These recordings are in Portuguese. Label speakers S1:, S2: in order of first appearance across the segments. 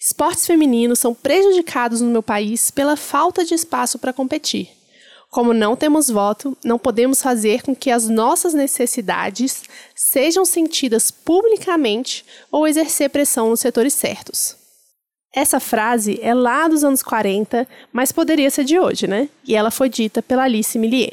S1: Esportes femininos são prejudicados no meu país pela falta de espaço para competir. Como não temos voto, não podemos fazer com que as nossas necessidades sejam sentidas publicamente ou exercer pressão nos setores certos. Essa frase é lá dos anos 40, mas poderia ser de hoje, né? E ela foi dita pela Alice Millier.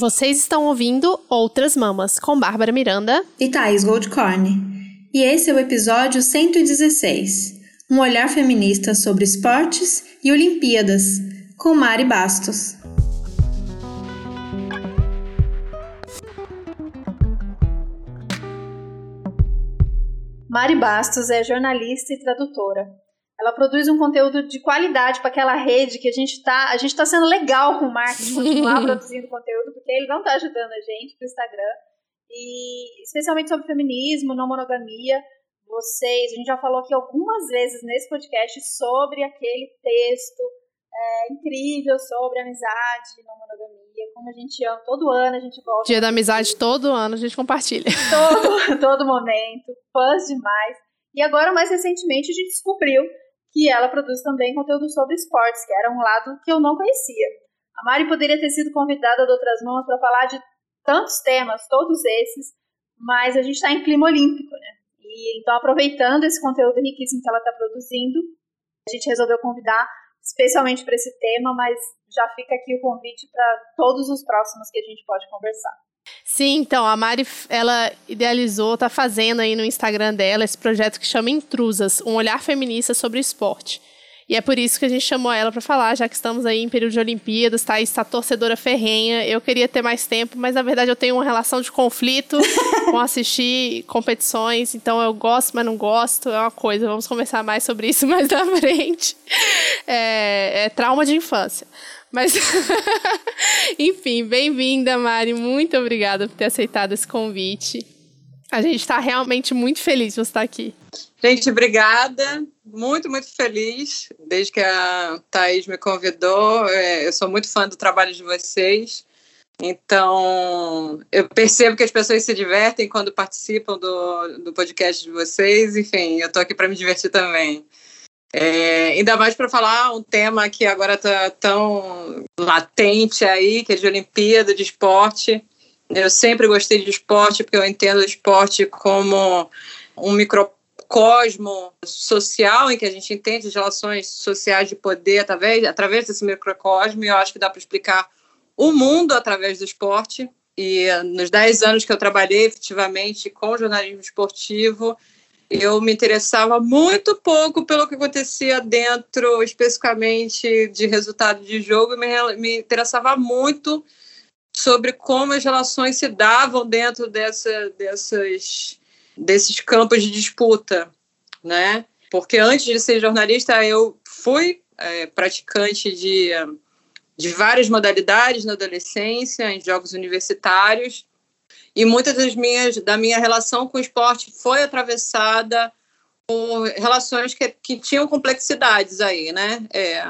S1: Vocês estão ouvindo Outras Mamas com Bárbara Miranda
S2: e Thaís Goldcorn. E esse é o episódio 116, um olhar feminista sobre esportes e Olimpíadas, com Mari Bastos. Mari Bastos é jornalista e tradutora. Ela produz um conteúdo de qualidade para aquela rede que a gente está. A gente está sendo legal com o marketing continuar produzindo conteúdo, porque ele não está ajudando a gente para o Instagram. E especialmente sobre feminismo, não monogamia. Vocês, a gente já falou aqui algumas vezes nesse podcast sobre aquele texto é, incrível sobre amizade, não monogamia, como a gente ama. Todo ano a gente volta.
S1: Dia da amizade, todo ano a gente compartilha.
S2: Todo, todo momento. Fãs demais. E agora, mais recentemente, a gente descobriu que ela produz também conteúdo sobre esportes, que era um lado que eu não conhecia. A Mari poderia ter sido convidada de outras mãos para falar de tantos temas, todos esses, mas a gente está em clima olímpico, né? E então, aproveitando esse conteúdo riquíssimo que ela está produzindo, a gente resolveu convidar especialmente para esse tema, mas já fica aqui o convite para todos os próximos que a gente pode conversar.
S1: Sim, então, a Mari, ela idealizou, está fazendo aí no Instagram dela esse projeto que chama Intrusas, um olhar feminista sobre esporte. E é por isso que a gente chamou ela para falar, já que estamos aí em período de Olimpíadas, tá? Está torcedora ferrenha. Eu queria ter mais tempo, mas na verdade eu tenho uma relação de conflito com assistir competições, então eu gosto, mas não gosto, é uma coisa. Vamos conversar mais sobre isso mais na frente. É, é trauma de infância. Mas, enfim, bem-vinda, Mari. Muito obrigada por ter aceitado esse convite. A gente está realmente muito feliz de você estar aqui.
S3: Gente, obrigada. Muito, muito feliz. Desde que a Thaís me convidou, é, eu sou muito fã do trabalho de vocês. Então, eu percebo que as pessoas se divertem quando participam do, do podcast de vocês. Enfim, eu estou aqui para me divertir também. É, ainda mais para falar um tema que agora está tão latente aí, que é de Olimpíada, de esporte. Eu sempre gostei de esporte, porque eu entendo o esporte como um microcosmo social, em que a gente entende as relações sociais de poder através, através desse microcosmo, e eu acho que dá para explicar o mundo através do esporte. E nos 10 anos que eu trabalhei efetivamente com jornalismo esportivo, eu me interessava muito pouco pelo que acontecia dentro, especificamente de resultado de jogo, me, me interessava muito sobre como as relações se davam dentro dessa, dessas, desses campos de disputa, né? Porque antes de ser jornalista, eu fui é, praticante de, de várias modalidades na adolescência, em jogos universitários, e muitas das minhas da minha relação com o esporte foi atravessada por relações que, que tinham complexidades aí, né? É,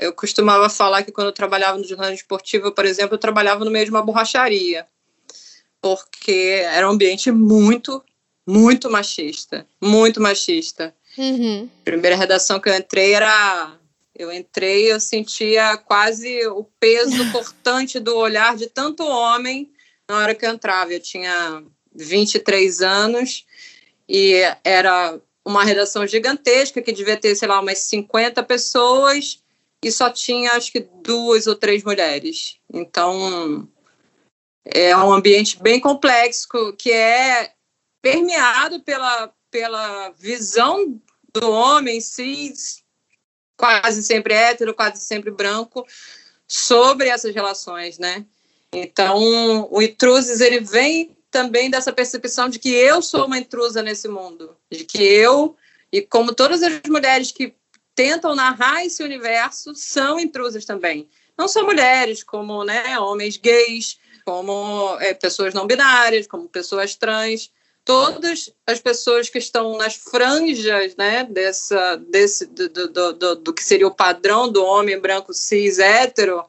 S3: eu costumava falar que quando eu trabalhava no jornalismo esportivo, por exemplo, eu trabalhava no meio de uma borracharia, porque era um ambiente muito, muito machista, muito machista. Uhum. Primeira redação que eu entrei era eu entrei, eu sentia quase o peso cortante do olhar de tanto homem na hora que eu entrava. Eu tinha 23 anos e era uma redação gigantesca que devia ter, sei lá, umas 50 pessoas e só tinha, acho que, duas ou três mulheres. Então, é um ambiente bem complexo que é permeado pela, pela visão do homem cis, quase sempre hétero, quase sempre branco, sobre essas relações, né? Então, o intruses ele vem também dessa percepção de que eu sou uma intrusa nesse mundo, de que eu e como todas as mulheres que tentam narrar esse universo são intrusas também. Não só mulheres, como né, homens gays, como é, pessoas não binárias, como pessoas trans, todas as pessoas que estão nas franjas né, dessa, desse, do, do, do, do que seria o padrão do homem branco cis hétero,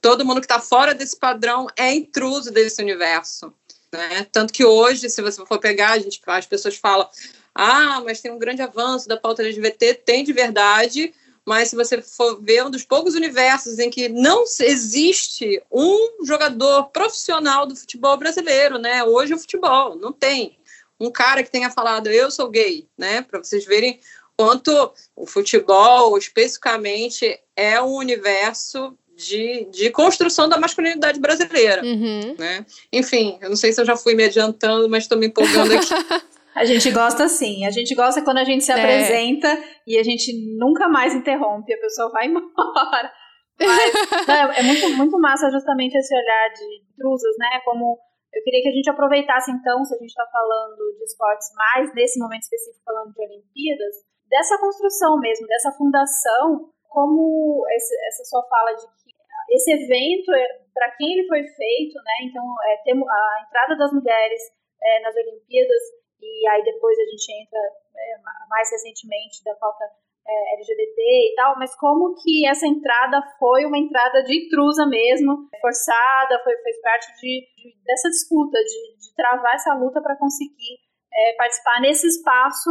S3: todo mundo que está fora desse padrão é intruso desse universo. Né? Tanto que hoje, se você for pegar, a gente, as pessoas falam ah, mas tem um grande avanço da pauta LGBT, tem de verdade, mas se você for ver um dos poucos universos em que não existe um jogador profissional do futebol brasileiro, né? Hoje o futebol não tem um cara que tenha falado eu sou gay, né? Para vocês verem quanto o futebol especificamente é um universo de, de construção da masculinidade brasileira, uhum. né? Enfim, eu não sei se eu já fui me adiantando, mas estou me empolgando aqui.
S2: A gente gosta sim. A gente gosta quando a gente se é. apresenta e a gente nunca mais interrompe, a pessoa vai embora. Mas, é, é muito, muito massa justamente esse olhar de intrusas, né? Como eu queria que a gente aproveitasse então, se a gente está falando de esportes mais nesse momento específico, falando de Olimpíadas, dessa construção mesmo, dessa fundação, como esse, essa sua fala de que esse evento, é, para quem ele foi feito, né? Então, é, a entrada das mulheres é, nas Olimpíadas e aí depois a gente entra é, mais recentemente da pauta é, LGBT e tal, mas como que essa entrada foi uma entrada de intrusa mesmo, forçada, foi, fez parte de, de dessa disputa, de, de, travar essa luta para conseguir é, participar nesse espaço,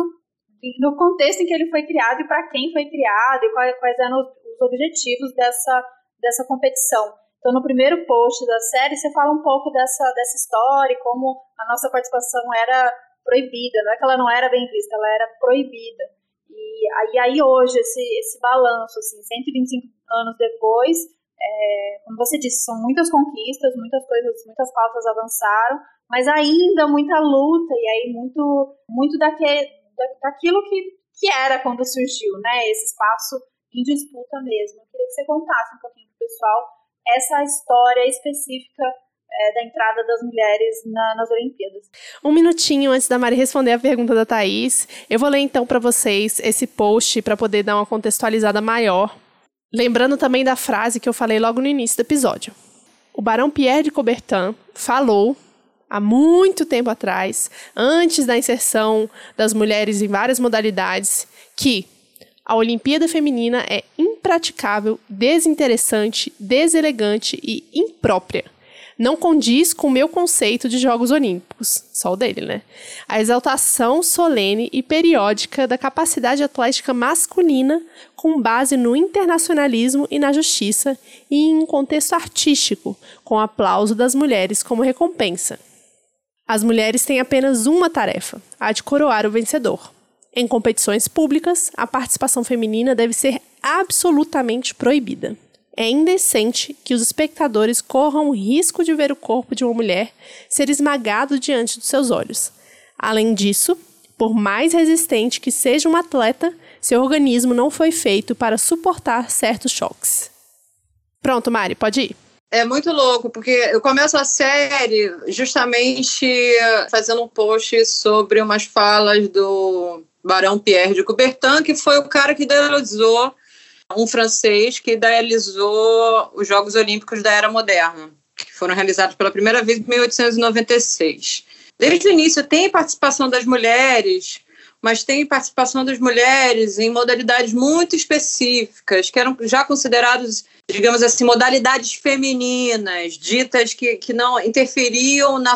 S2: no contexto em que ele foi criado e para quem foi criado e quais, quais eram os, os objetivos dessa, dessa competição. Então, no primeiro post da série, você fala um pouco dessa, dessa história como a nossa participação era proibida. Não é que ela não era bem vista, ela era proibida. E aí, aí hoje, esse, esse balanço, assim, 125 anos depois, é, como você disse, são muitas conquistas, muitas coisas, muitas pautas avançaram, mas ainda muita luta e aí muito, muito daque, da, daquilo que, que era quando surgiu, né? Esse espaço em disputa mesmo. Eu queria que você contasse um pouquinho para o pessoal essa história específica é, da entrada das mulheres na, nas Olimpíadas.
S1: Um minutinho antes da Mari responder a pergunta da Thaís, eu vou ler então para vocês esse post para poder dar uma contextualizada maior. Lembrando também da frase que eu falei logo no início do episódio. O Barão Pierre de Coubertin falou há muito tempo atrás, antes da inserção das mulheres em várias modalidades, que a Olimpíada Feminina é impraticável, desinteressante, deselegante e imprópria não condiz com o meu conceito de Jogos Olímpicos, só o dele, né? A exaltação solene e periódica da capacidade atlética masculina com base no internacionalismo e na justiça e em um contexto artístico, com aplauso das mulheres como recompensa. As mulheres têm apenas uma tarefa, a de coroar o vencedor. Em competições públicas, a participação feminina deve ser absolutamente proibida. É indecente que os espectadores corram o risco de ver o corpo de uma mulher ser esmagado diante dos seus olhos. Além disso, por mais resistente que seja um atleta, seu organismo não foi feito para suportar certos choques. Pronto, Mari, pode ir.
S3: É muito louco, porque eu começo a série justamente fazendo um post sobre umas falas do Barão Pierre de Coubertin, que foi o cara que idealizou um francês que idealizou os Jogos Olímpicos da Era Moderna, que foram realizados pela primeira vez em 1896. Desde o início tem participação das mulheres, mas tem participação das mulheres em modalidades muito específicas, que eram já consideradas, digamos assim, modalidades femininas, ditas que, que não interferiam na,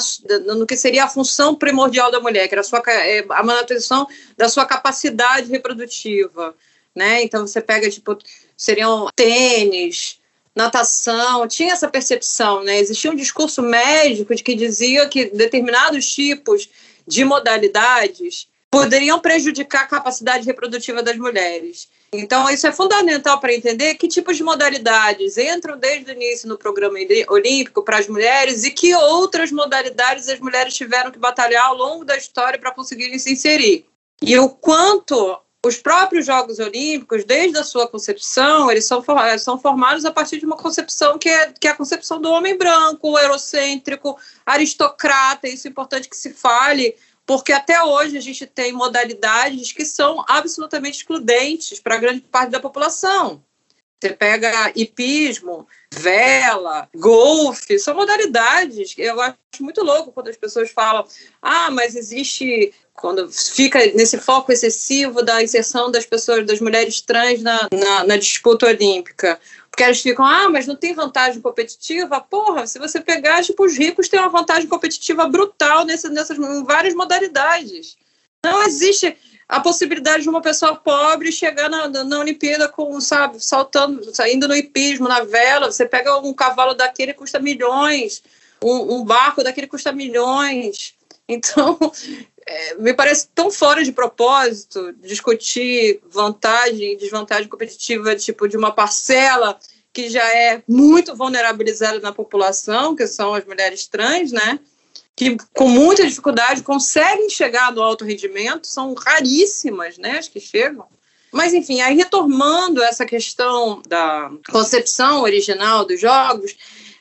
S3: no que seria a função primordial da mulher, que era a, sua, é, a manutenção da sua capacidade reprodutiva né? Então você pega, tipo, seriam tênis, natação, tinha essa percepção, né? Existia um discurso médico de que dizia que determinados tipos de modalidades poderiam prejudicar a capacidade reprodutiva das mulheres. Então, isso é fundamental para entender que tipos de modalidades entram desde o início no programa olímpico para as mulheres e que outras modalidades as mulheres tiveram que batalhar ao longo da história para conseguirem se inserir. E o quanto os próprios Jogos Olímpicos, desde a sua concepção, eles são, são formados a partir de uma concepção que é, que é a concepção do homem branco, eurocêntrico, aristocrata. Isso é importante que se fale, porque até hoje a gente tem modalidades que são absolutamente excludentes para grande parte da população. Você pega hipismo, vela, golfe, são modalidades. Eu acho muito louco quando as pessoas falam: ah, mas existe quando fica nesse foco excessivo da inserção das pessoas, das mulheres trans na, na, na, disputa olímpica. Porque elas ficam, ah, mas não tem vantagem competitiva? Porra, se você pegar, tipo, os ricos têm uma vantagem competitiva brutal nesse, nessas várias modalidades. Não existe a possibilidade de uma pessoa pobre chegar na, na Olimpíada com, sabe, saltando, saindo no hipismo, na vela. Você pega um cavalo daquele custa milhões, um, um barco daquele custa milhões. Então, é, me parece tão fora de propósito discutir vantagem e desvantagem competitiva tipo de uma parcela que já é muito vulnerabilizada na população, que são as mulheres trans, né? Que com muita dificuldade conseguem chegar no alto rendimento, são raríssimas, né? As que chegam. Mas, enfim, aí retomando essa questão da concepção original dos jogos,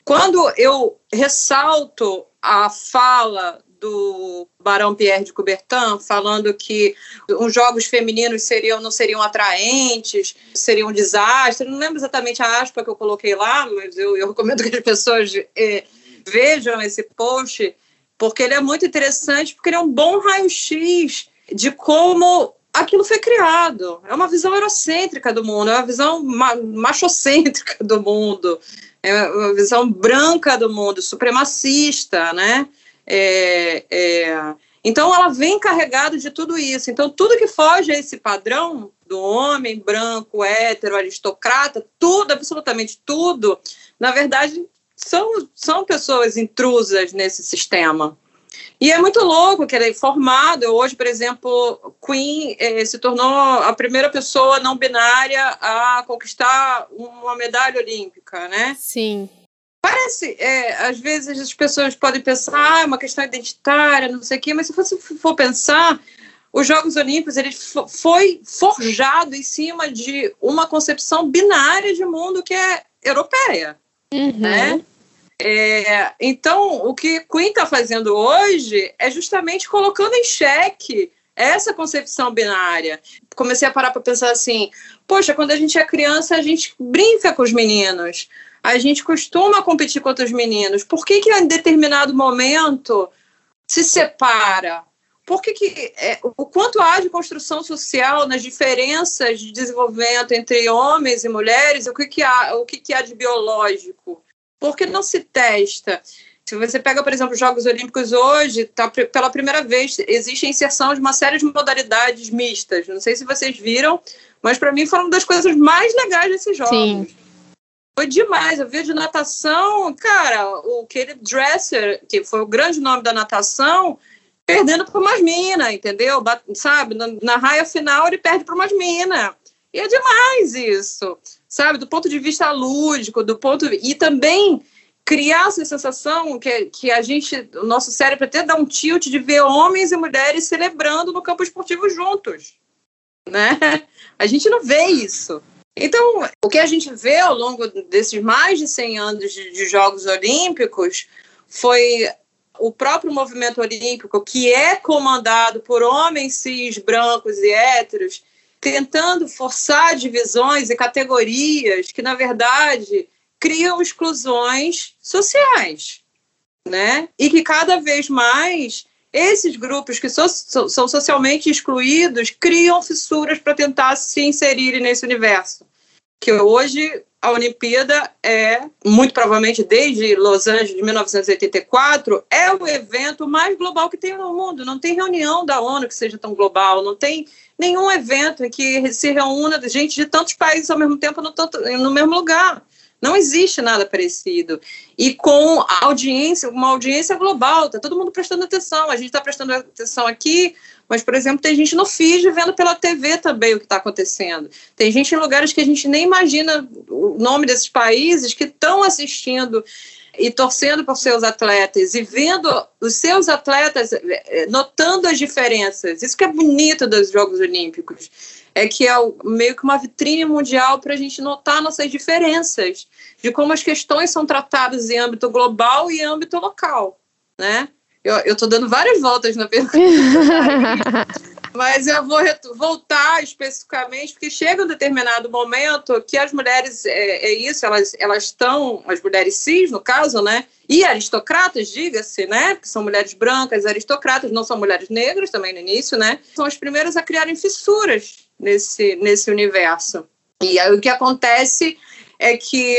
S3: quando eu ressalto a fala do Barão Pierre de Coubertin, falando que os jogos femininos seriam não seriam atraentes, seriam um desastre. Não lembro exatamente a aspa que eu coloquei lá, mas eu, eu recomendo que as pessoas é, vejam esse post, porque ele é muito interessante, porque ele é um bom raio-x de como aquilo foi criado. É uma visão eurocêntrica do mundo, é uma visão machocêntrica do mundo, é uma visão branca do mundo, supremacista, né? É, é, então, ela vem carregada de tudo isso. Então, tudo que foge a esse padrão do homem branco, hétero, aristocrata, tudo, absolutamente tudo, na verdade, são, são pessoas intrusas nesse sistema. E é muito louco que ele é formado. Hoje, por exemplo, Queen eh, se tornou a primeira pessoa não binária a conquistar uma medalha olímpica, né?
S1: Sim.
S3: Parece, é, às vezes as pessoas podem pensar, ah, é uma questão identitária, não sei o quê, mas se você for pensar, os Jogos Olímpicos ele foi forjado em cima de uma concepção binária de mundo que é europeia, uhum. né? É, então, o que Queen está fazendo hoje é justamente colocando em xeque essa concepção binária. Comecei a parar para pensar assim: poxa, quando a gente é criança, a gente brinca com os meninos a gente costuma competir contra os meninos. Por que, que em determinado momento se separa? Por que, que é, o quanto há de construção social nas diferenças de desenvolvimento entre homens e mulheres? O que, que há, o que, que há de biológico? Por que não se testa? Se você pega, por exemplo, os Jogos Olímpicos hoje, tá, pela primeira vez existe a inserção de uma série de modalidades mistas. Não sei se vocês viram, mas para mim foram uma das coisas mais legais desses jogos. Sim. Foi demais. Eu vi de natação, cara, o aquele Dresser, que foi o grande nome da natação, perdendo para umas minas, entendeu? Sabe? Na, na raia final ele perde para umas minas. E é demais isso, sabe? Do ponto de vista lúdico, do ponto e também criar essa sensação que, que a gente, o nosso cérebro até dá um tilt de ver homens e mulheres celebrando no campo esportivo juntos, né? A gente não vê isso. Então, o que a gente vê ao longo desses mais de 100 anos de, de Jogos Olímpicos foi o próprio movimento olímpico, que é comandado por homens cis, brancos e héteros, tentando forçar divisões e categorias que, na verdade, criam exclusões sociais, né? E que cada vez mais esses grupos que so, são socialmente excluídos criam fissuras para tentar se inserirem nesse universo. Que hoje a Olimpíada é, muito provavelmente desde Los Angeles de 1984, é o evento mais global que tem no mundo. Não tem reunião da ONU que seja tão global, não tem nenhum evento em que se reúna gente de tantos países ao mesmo tempo no, tanto, no mesmo lugar. Não existe nada parecido. E com audiência, uma audiência global, está todo mundo prestando atenção. A gente está prestando atenção aqui, mas, por exemplo, tem gente no feed vendo pela TV também o que está acontecendo. Tem gente em lugares que a gente nem imagina o nome desses países que estão assistindo e torcendo por seus atletas e vendo os seus atletas, eh, notando as diferenças. Isso que é bonito dos Jogos Olímpicos é que é meio que uma vitrine mundial para a gente notar nossas diferenças, de como as questões são tratadas em âmbito global e âmbito local, né? Eu estou dando várias voltas na pergunta, mas eu vou voltar especificamente, porque chega um determinado momento que as mulheres, é, é isso, elas estão, as mulheres cis, no caso, né? E aristocratas, diga-se, né? Que são mulheres brancas, aristocratas, não são mulheres negras também no início, né? São as primeiras a criarem fissuras nesse, nesse universo. E aí o que acontece é que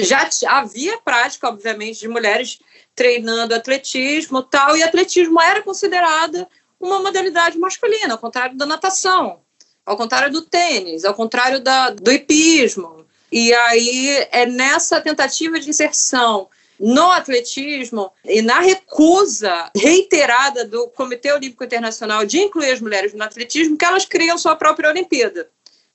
S3: já havia prática, obviamente, de mulheres treinando atletismo tal, e atletismo era considerada uma modalidade masculina, ao contrário da natação, ao contrário do tênis, ao contrário da, do hipismo. E aí é nessa tentativa de inserção no atletismo e na recusa reiterada do Comitê Olímpico Internacional de incluir as mulheres no atletismo que elas criam sua própria Olimpíada.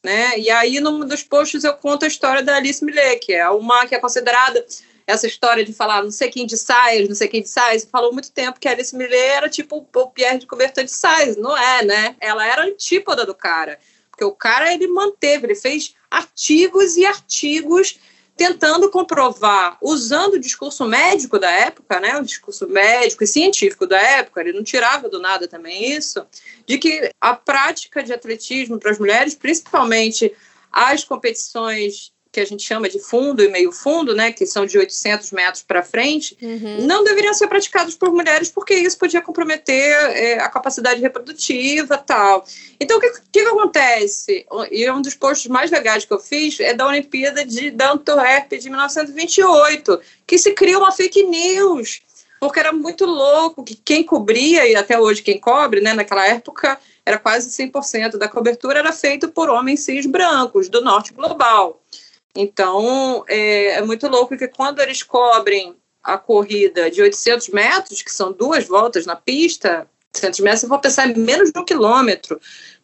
S3: Né? E aí, num dos posts, eu conto a história da Alice Millet, que é uma que é considerada essa história de falar não sei quem de saias, não sei quem de saias, falou muito tempo que a Alice Millet era tipo o Pierre de Coubertin de saias, não é, né? Ela era antípoda do cara, porque o cara ele manteve, ele fez artigos e artigos tentando comprovar, usando o discurso médico da época, né, o discurso médico e científico da época, ele não tirava do nada também isso, de que a prática de atletismo para as mulheres, principalmente as competições que a gente chama de fundo e meio fundo, né, que são de 800 metros para frente, uhum. não deveriam ser praticados por mulheres porque isso podia comprometer é, a capacidade reprodutiva tal. Então, o que, que, acontece? E um dos posts mais legais que eu fiz é da Olimpíada de Antwerp de 1928, que se cria uma fake news, porque era muito louco que quem cobria, e até hoje quem cobre, né, naquela época, era quase 100% da cobertura era feito por homens cis brancos do norte global. Então, é, é muito louco que quando eles cobrem a corrida de 800 metros, que são duas voltas na pista, 800 metros, eu vou pensar em menos de um quilômetro,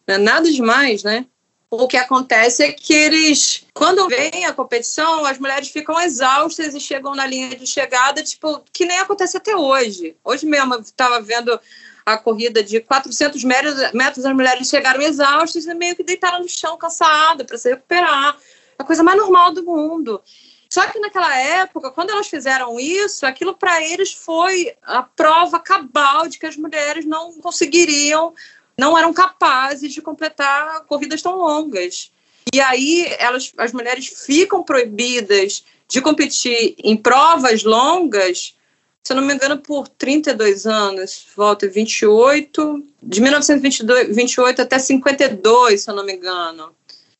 S3: não é nada demais, né? O que acontece é que eles, quando vem a competição, as mulheres ficam exaustas e chegam na linha de chegada, tipo, que nem acontece até hoje. Hoje mesmo eu estava vendo a corrida de 400 metros, metros, as mulheres chegaram exaustas e meio que deitaram no chão, cansadas, para se recuperar a coisa mais normal do mundo. Só que naquela época, quando elas fizeram isso, aquilo para eles foi a prova cabal de que as mulheres não conseguiriam, não eram capazes de completar corridas tão longas. E aí elas, as mulheres ficam proibidas de competir em provas longas, se eu não me engano, por 32 anos, volta 28, de 1928 até 52, se eu não me engano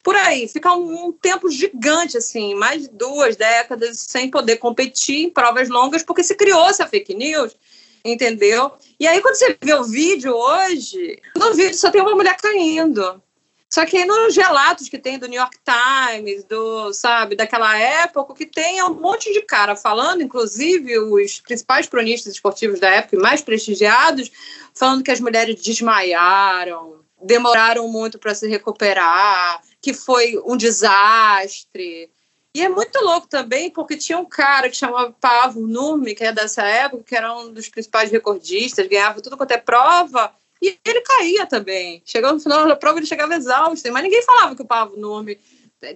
S3: por aí, fica um, um, tempo gigante, assim, mais de duas décadas sem poder competir em provas longas, porque se criou essa fake news, entendeu? E aí, quando você vê o vídeo hoje, no vídeo só tem uma mulher caindo. Só que nos relatos que tem do New York Times, do, sabe, daquela época, que tem um monte de cara falando, inclusive os principais cronistas esportivos da época, mais prestigiados, falando que as mulheres desmaiaram, demoraram muito para se recuperar, que foi um desastre. E é muito louco também, porque tinha um cara que chamava Pavo Nurmi, que é dessa época, que era um dos principais recordistas, ganhava tudo quanto é prova, e ele caía também. Chegou no final da prova, ele chegava exausto, mas ninguém falava que o Pavo Nurmi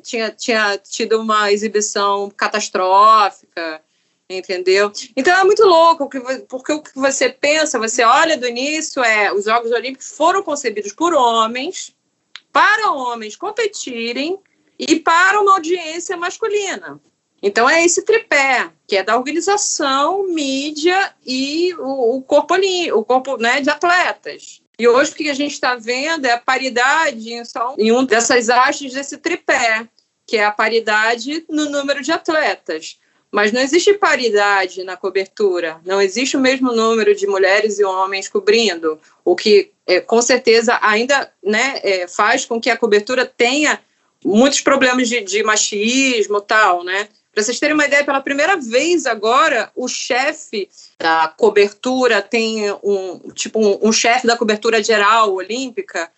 S3: tinha, tinha tido uma exibição catastrófica, entendeu? Então é muito louco, porque o que você pensa, você olha do início, é os Jogos Olímpicos foram concebidos por homens, para homens competirem e para uma audiência masculina. Então é esse tripé, que é da organização, mídia e o, o corpo, o corpo né, de atletas. E hoje o que a gente está vendo é a paridade em, em uma dessas hastes desse tripé, que é a paridade no número de atletas. Mas não existe paridade na cobertura, não existe o mesmo número de mulheres e homens cobrindo, o que é, com certeza ainda né, é, faz com que a cobertura tenha muitos problemas de, de machismo tal, né? Para vocês terem uma ideia, pela primeira vez agora, o chefe da cobertura tem um tipo um, um chefe da cobertura geral olímpica,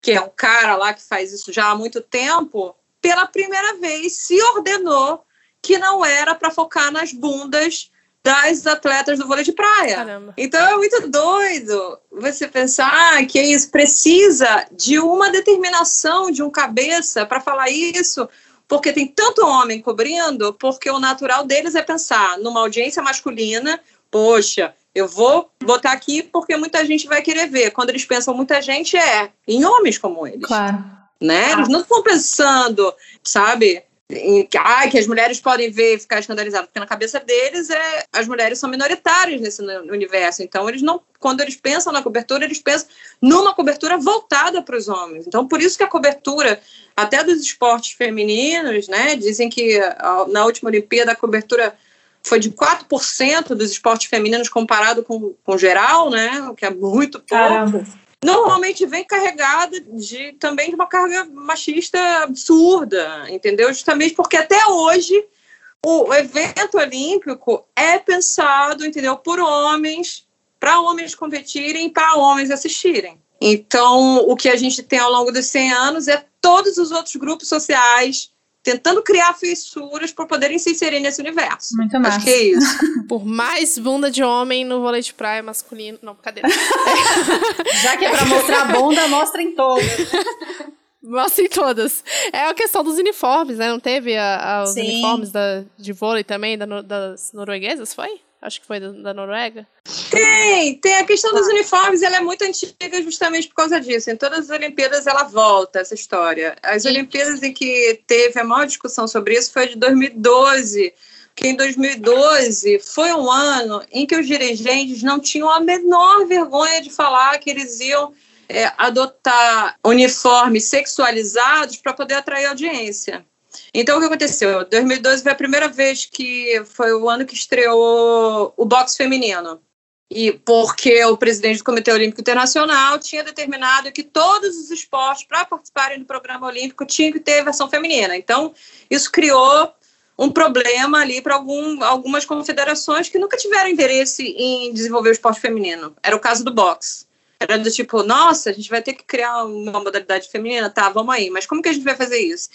S3: que é um cara lá que faz isso já há muito tempo, pela primeira vez se ordenou que não era para focar nas bundas das atletas do vôlei de praia. Caramba. Então é muito doido você pensar que isso precisa de uma determinação de um cabeça para falar isso, porque tem tanto homem cobrindo, porque o natural deles é pensar numa audiência masculina, poxa, eu vou botar aqui porque muita gente vai querer ver. Quando eles pensam muita gente é em homens como eles.
S1: Claro.
S3: Né? Eles não estão pensando, sabe? Que, que as mulheres podem ver e ficar escandalizadas, porque na cabeça deles é, as mulheres são minoritárias nesse universo. Então, eles não, quando eles pensam na cobertura, eles pensam numa cobertura voltada para os homens. Então, por isso que a cobertura, até dos esportes femininos, né, dizem que na última Olimpíada a cobertura foi de 4% dos esportes femininos comparado com o geral, né? O que é muito pouco. Caramba. Normalmente vem carregada de também de uma carga machista absurda, entendeu? Justamente porque até hoje o evento olímpico é pensado, entendeu, por homens, para homens competirem, para homens assistirem. Então, o que a gente tem ao longo dos 100 anos é todos os outros grupos sociais tentando criar fissuras para poderem se inserir nesse universo.
S2: Muito mais.
S3: Acho que é isso.
S1: Por mais bunda de homem no vôlei de praia masculino. Não, cadê?
S2: Já que é para mostrar a bunda, mostra em todas.
S1: Mostra em todas. É a questão dos uniformes, né? Não teve a, a, os Sim. uniformes da, de vôlei também, da, das norueguesas, foi? Acho que foi da, Noruega.
S3: Tem, tem a questão dos uniformes, ela é muito antiga justamente por causa disso. Em todas as Olimpíadas ela volta, essa história. As Sim. Olimpíadas em que teve a maior discussão sobre isso foi de 2012, que em 2012 foi um ano em que os dirigentes não tinham a menor vergonha de falar que eles iam é, adotar uniformes sexualizados para poder atrair audiência. Então, o que aconteceu? 2012 foi a primeira vez que foi o ano que estreou o boxe feminino. E porque o presidente do Comitê Olímpico Internacional tinha determinado que todos os esportes, para participarem do programa olímpico, tinham que ter versão feminina. Então, isso criou um problema ali para algum, algumas confederações que nunca tiveram interesse em desenvolver o esporte feminino. Era o caso do boxe. Era do tipo, nossa, a gente vai ter que criar uma modalidade feminina? Tá, vamos aí. Mas como que a gente vai fazer isso?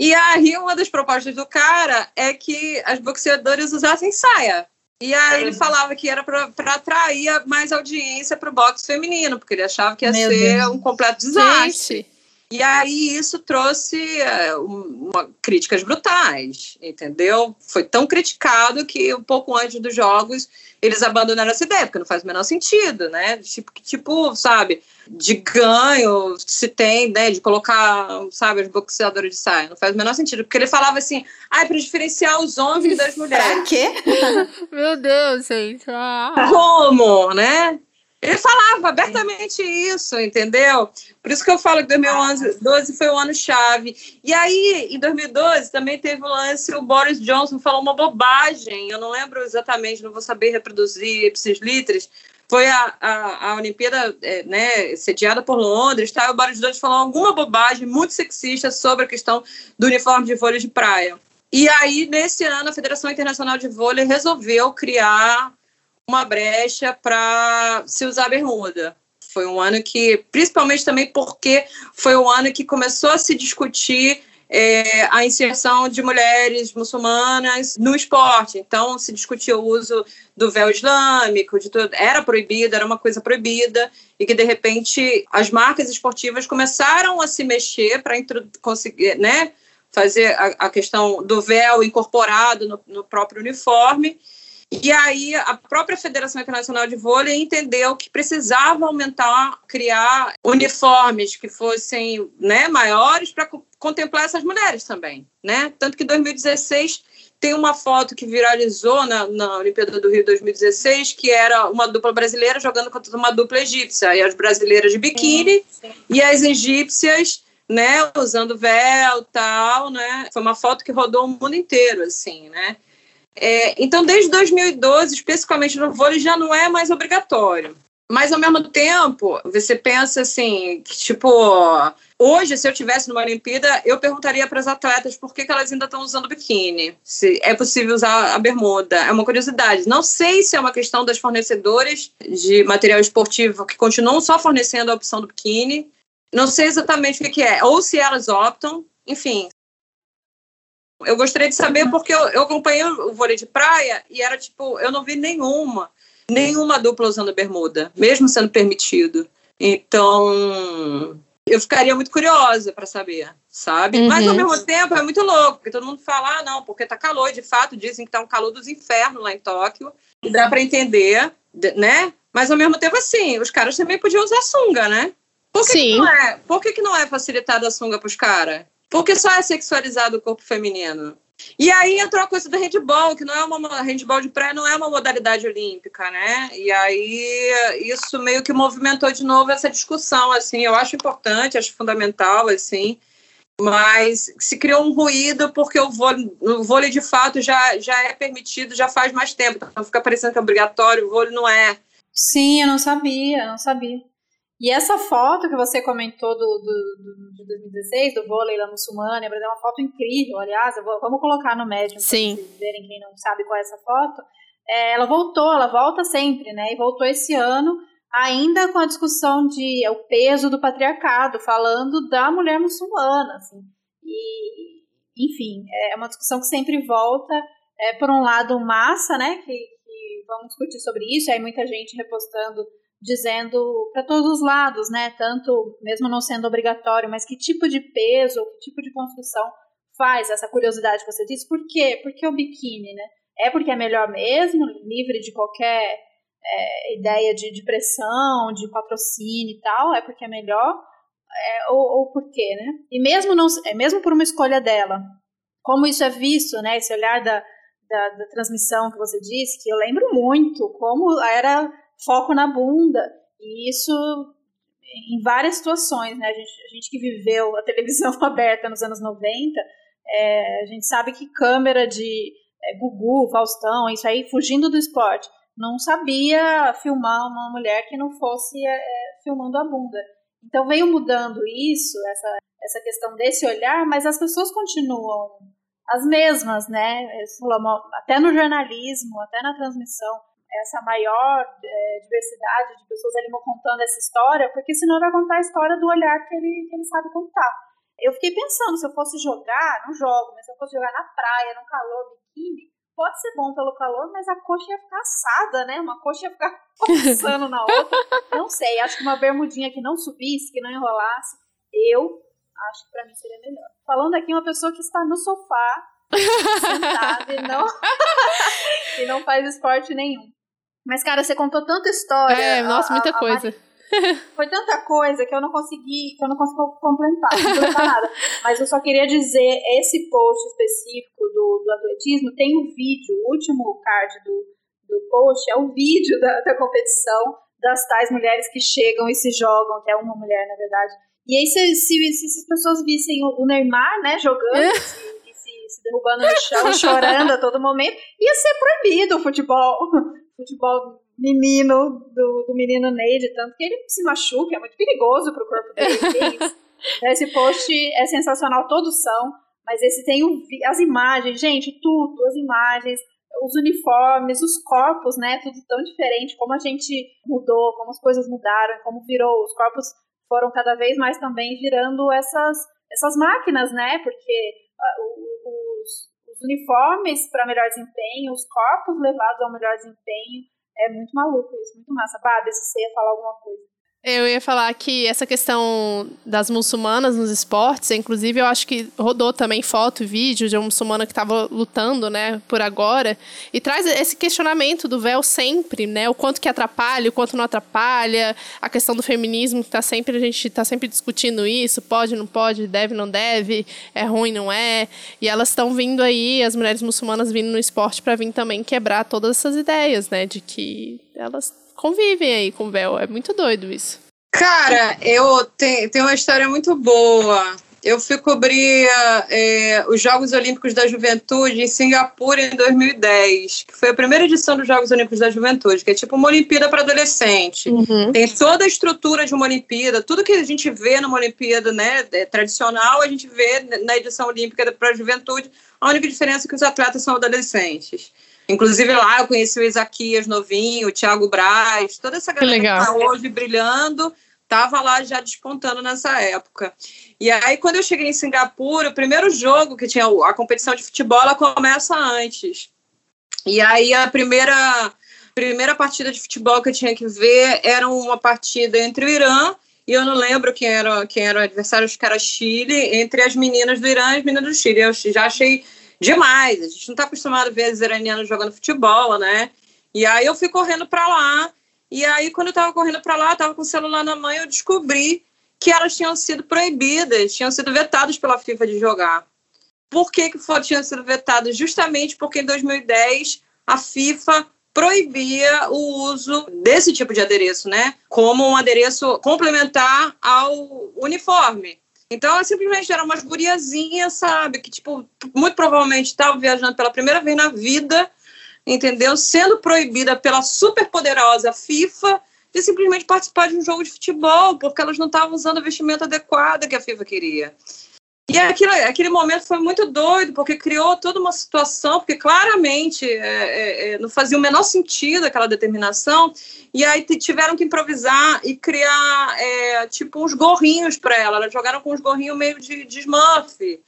S3: E aí, uma das propostas do cara é que as boxeadoras usassem saia. E aí ele falava que era para atrair mais audiência para o boxe feminino, porque ele achava que ia Meu ser Deus. um completo desastre. Gente. E aí isso trouxe uh, uma, críticas brutais, entendeu? Foi tão criticado que um pouco antes dos jogos eles abandonaram essa ideia, porque não faz o menor sentido, né? Tipo, tipo sabe, de ganho se tem, né, de colocar, sabe, os boxeadores de saia. Não faz o menor sentido, porque ele falava assim, ah, é para diferenciar os homens das mulheres.
S2: Pra quê?
S1: Meu Deus, gente. Ah.
S3: Como, né? Ele falava abertamente isso, entendeu? Por isso que eu falo que 2012 foi o ano chave. E aí, em 2012, também teve o lance, o Boris Johnson falou uma bobagem, eu não lembro exatamente, não vou saber reproduzir esses litros. Foi a, a, a Olimpíada é, né, sediada por Londres, tá? E o Boris Johnson falou alguma bobagem muito sexista sobre a questão do uniforme de vôlei de praia. E aí, nesse ano, a Federação Internacional de Vôlei resolveu criar uma brecha para se usar bermuda. Foi um ano que, principalmente também porque foi um ano que começou a se discutir é, a inserção de mulheres muçulmanas no esporte. Então, se discutia o uso do véu islâmico, de tudo. Era proibido, era uma coisa proibida, e que, de repente, as marcas esportivas começaram a se mexer para conseguir, né, fazer a, a, questão do véu incorporado no, no próprio uniforme. E aí a própria Federação Internacional de Vôlei entendeu que precisava aumentar, criar uniformes que fossem né, maiores para contemplar essas mulheres também, né? Tanto que em 2016 tem uma foto que viralizou na, na Olimpíada do Rio 2016, que era uma dupla brasileira jogando contra uma dupla egípcia, e as brasileiras de biquíni sim, sim. e as egípcias né, usando véu, tal, né? Foi uma foto que rodou o mundo inteiro, assim, né? É, então, desde 2012, especificamente no vôlei, já não é mais obrigatório. Mas, ao mesmo tempo, você pensa assim, que, tipo, hoje, se eu tivesse numa Olimpíada, eu perguntaria para as atletas por que, que elas ainda estão usando biquíni. Se é possível usar a bermuda. É uma curiosidade. Não sei se é uma questão das fornecedoras de material esportivo que continuam só fornecendo a opção do biquíni. Não sei exatamente o que, que é. Ou se elas optam. Enfim, eu gostaria de saber porque eu, eu acompanhei o vôlei de praia e era tipo, eu não vi nenhuma, nenhuma dupla usando bermuda, mesmo sendo permitido. Então, eu ficaria muito curiosa para saber, sabe? Uhum. Mas ao mesmo tempo é muito louco, porque todo mundo fala, ah, não, porque tá calor, de fato, dizem que tá um calor dos infernos lá em Tóquio, e dá para entender, né? Mas ao mesmo tempo, assim, os caras também podiam usar sunga, né? Por que, Sim. Que não é? Por que, que não é facilitada a sunga pros caras? Porque só é sexualizado o corpo feminino. E aí entrou a coisa do handball, que não é uma handball de praia não é uma modalidade olímpica, né? E aí isso meio que movimentou de novo essa discussão, assim. Eu acho importante, acho fundamental, assim. mas se criou um ruído porque o vôlei, o vôlei de fato já, já é permitido, já faz mais tempo, então fica parecendo que é obrigatório, o vôlei não é.
S2: Sim, eu não sabia, não sabia. E essa foto que você comentou do, do, de 2016, do vôlei lá muçulmana, é uma foto incrível, aliás, vou, vamos colocar no médium para vocês verem quem não sabe qual é essa foto. É, ela voltou, ela volta sempre, né? E voltou esse ano, ainda com a discussão de é, o peso do patriarcado, falando da mulher muçulmana, assim. E, enfim, é uma discussão que sempre volta, é, por um lado, massa, né? Que, que vamos discutir sobre isso, aí muita gente repostando dizendo para todos os lados, né? Tanto mesmo não sendo obrigatório, mas que tipo de peso, que tipo de construção faz essa curiosidade que você disse? Por quê? Porque o biquíni, né? É porque é melhor mesmo, livre de qualquer é, ideia de, de pressão, de patrocínio e tal, é porque é melhor, é, ou, ou por quê, né? E mesmo, não, é, mesmo por uma escolha dela, como isso é visto, né? Esse olhar da, da, da transmissão que você disse, que eu lembro muito, como era foco na bunda. E isso em várias situações, né? A gente, a gente que viveu a televisão aberta nos anos 90, é, a gente sabe que câmera de é, Gugu, Faustão, isso aí fugindo do esporte, não sabia filmar uma mulher que não fosse é, filmando a bunda. Então veio mudando isso, essa, essa questão desse olhar, mas as pessoas continuam as mesmas, né? Até no jornalismo, até na transmissão essa maior é, diversidade de pessoas ali contando essa história, porque senão vai contar a história do olhar que ele, que ele sabe contar. Eu fiquei pensando, se eu fosse jogar, não jogo, mas se eu fosse jogar na praia, no calor, biquíni, pode ser bom pelo calor, mas a coxa ia ficar assada, né? Uma coxa ia ficar coçando na outra. Não sei, acho que uma bermudinha que não subisse, que não enrolasse, eu acho que para mim seria melhor. Falando aqui uma pessoa que está no sofá, sentada e não, e não faz esporte nenhum. Mas, cara, você contou tanta história.
S1: É, nossa, a, muita a, coisa.
S2: foi tanta coisa que eu não consegui, que eu não consegui complementar nada. Mas eu só queria dizer, esse post específico do, do atletismo tem um vídeo, o último card do, do post é o vídeo da, da competição das tais mulheres que chegam e se jogam, que é uma mulher, na verdade. E aí, se, se, se as pessoas vissem o, o Neymar, né, jogando, é. se, se, se derrubando no chão, chorando a todo momento, ia ser proibido o futebol futebol menino do, do menino Neide, tanto que ele se machuca, é muito perigoso pro corpo dele. esse post é sensacional, todos são, mas esse tem o, as imagens, gente, tudo, as imagens, os uniformes, os corpos, né, tudo tão diferente, como a gente mudou, como as coisas mudaram, como virou, os corpos foram cada vez mais também virando essas, essas máquinas, né, porque uh, os, uniformes para melhor desempenho, os corpos levados ao melhor desempenho. É muito maluco isso, muito massa. Babi, se você ia falar alguma coisa.
S1: Eu ia falar que essa questão das muçulmanas nos esportes, inclusive eu acho que rodou também foto e vídeo de uma muçulmana que estava lutando, né, por agora, e traz esse questionamento do véu sempre, né, o quanto que atrapalha, o quanto não atrapalha, a questão do feminismo que tá sempre a gente está sempre discutindo isso, pode, não pode, deve, não deve, é ruim, não é, e elas estão vindo aí, as mulheres muçulmanas vindo no esporte para vir também quebrar todas essas ideias, né, de que elas convivem aí com o véu. É muito doido isso.
S3: Cara, eu tenho, tenho uma história muito boa. Eu fui cobrir é, os Jogos Olímpicos da Juventude em Singapura em 2010, que foi a primeira edição dos Jogos Olímpicos da Juventude, que é tipo uma Olimpíada para adolescente. Uhum. Tem toda a estrutura de uma Olimpíada, tudo que a gente vê numa Olimpíada né, é tradicional, a gente vê na edição olímpica para a juventude. A única diferença é que os atletas são adolescentes. Inclusive lá eu conheci o Isaquias novinho, o Thiago Braz, toda essa galera que, que tá hoje brilhando, tava lá já despontando nessa época. E aí, quando eu cheguei em Singapura, o primeiro jogo que tinha a competição de futebol, ela começa antes. E aí a primeira primeira partida de futebol que eu tinha que ver era uma partida entre o Irã e eu não lembro quem era quem era o adversário, acho que era Chile, entre as meninas do Irã e as meninas do Chile. Eu já achei demais. A gente não está acostumado a ver as iranianas jogando futebol, né? E aí eu fui correndo para lá. E aí, quando eu estava correndo para lá, estava com o celular na mão, eu descobri que elas tinham sido proibidas, tinham sido vetadas pela FIFA de jogar. Por que, que foram, tinham sido vetadas? Justamente porque em 2010 a FIFA proibia o uso desse tipo de adereço, né? Como um adereço complementar ao uniforme. Então, simplesmente eram umas guriazinhas, sabe? Que, tipo, muito provavelmente estavam viajando pela primeira vez na vida, entendeu? Sendo proibida pela superpoderosa FIFA de simplesmente participar de um jogo de futebol, porque elas não estavam usando a vestimenta adequada que a FIFA queria. E aquilo, aquele momento foi muito doido, porque criou toda uma situação, porque claramente é, é, é, não fazia o menor sentido aquela determinação, e aí tiveram que improvisar e criar, é, tipo, uns gorrinhos para ela. Elas jogaram com uns gorrinhos meio de, de Smurf,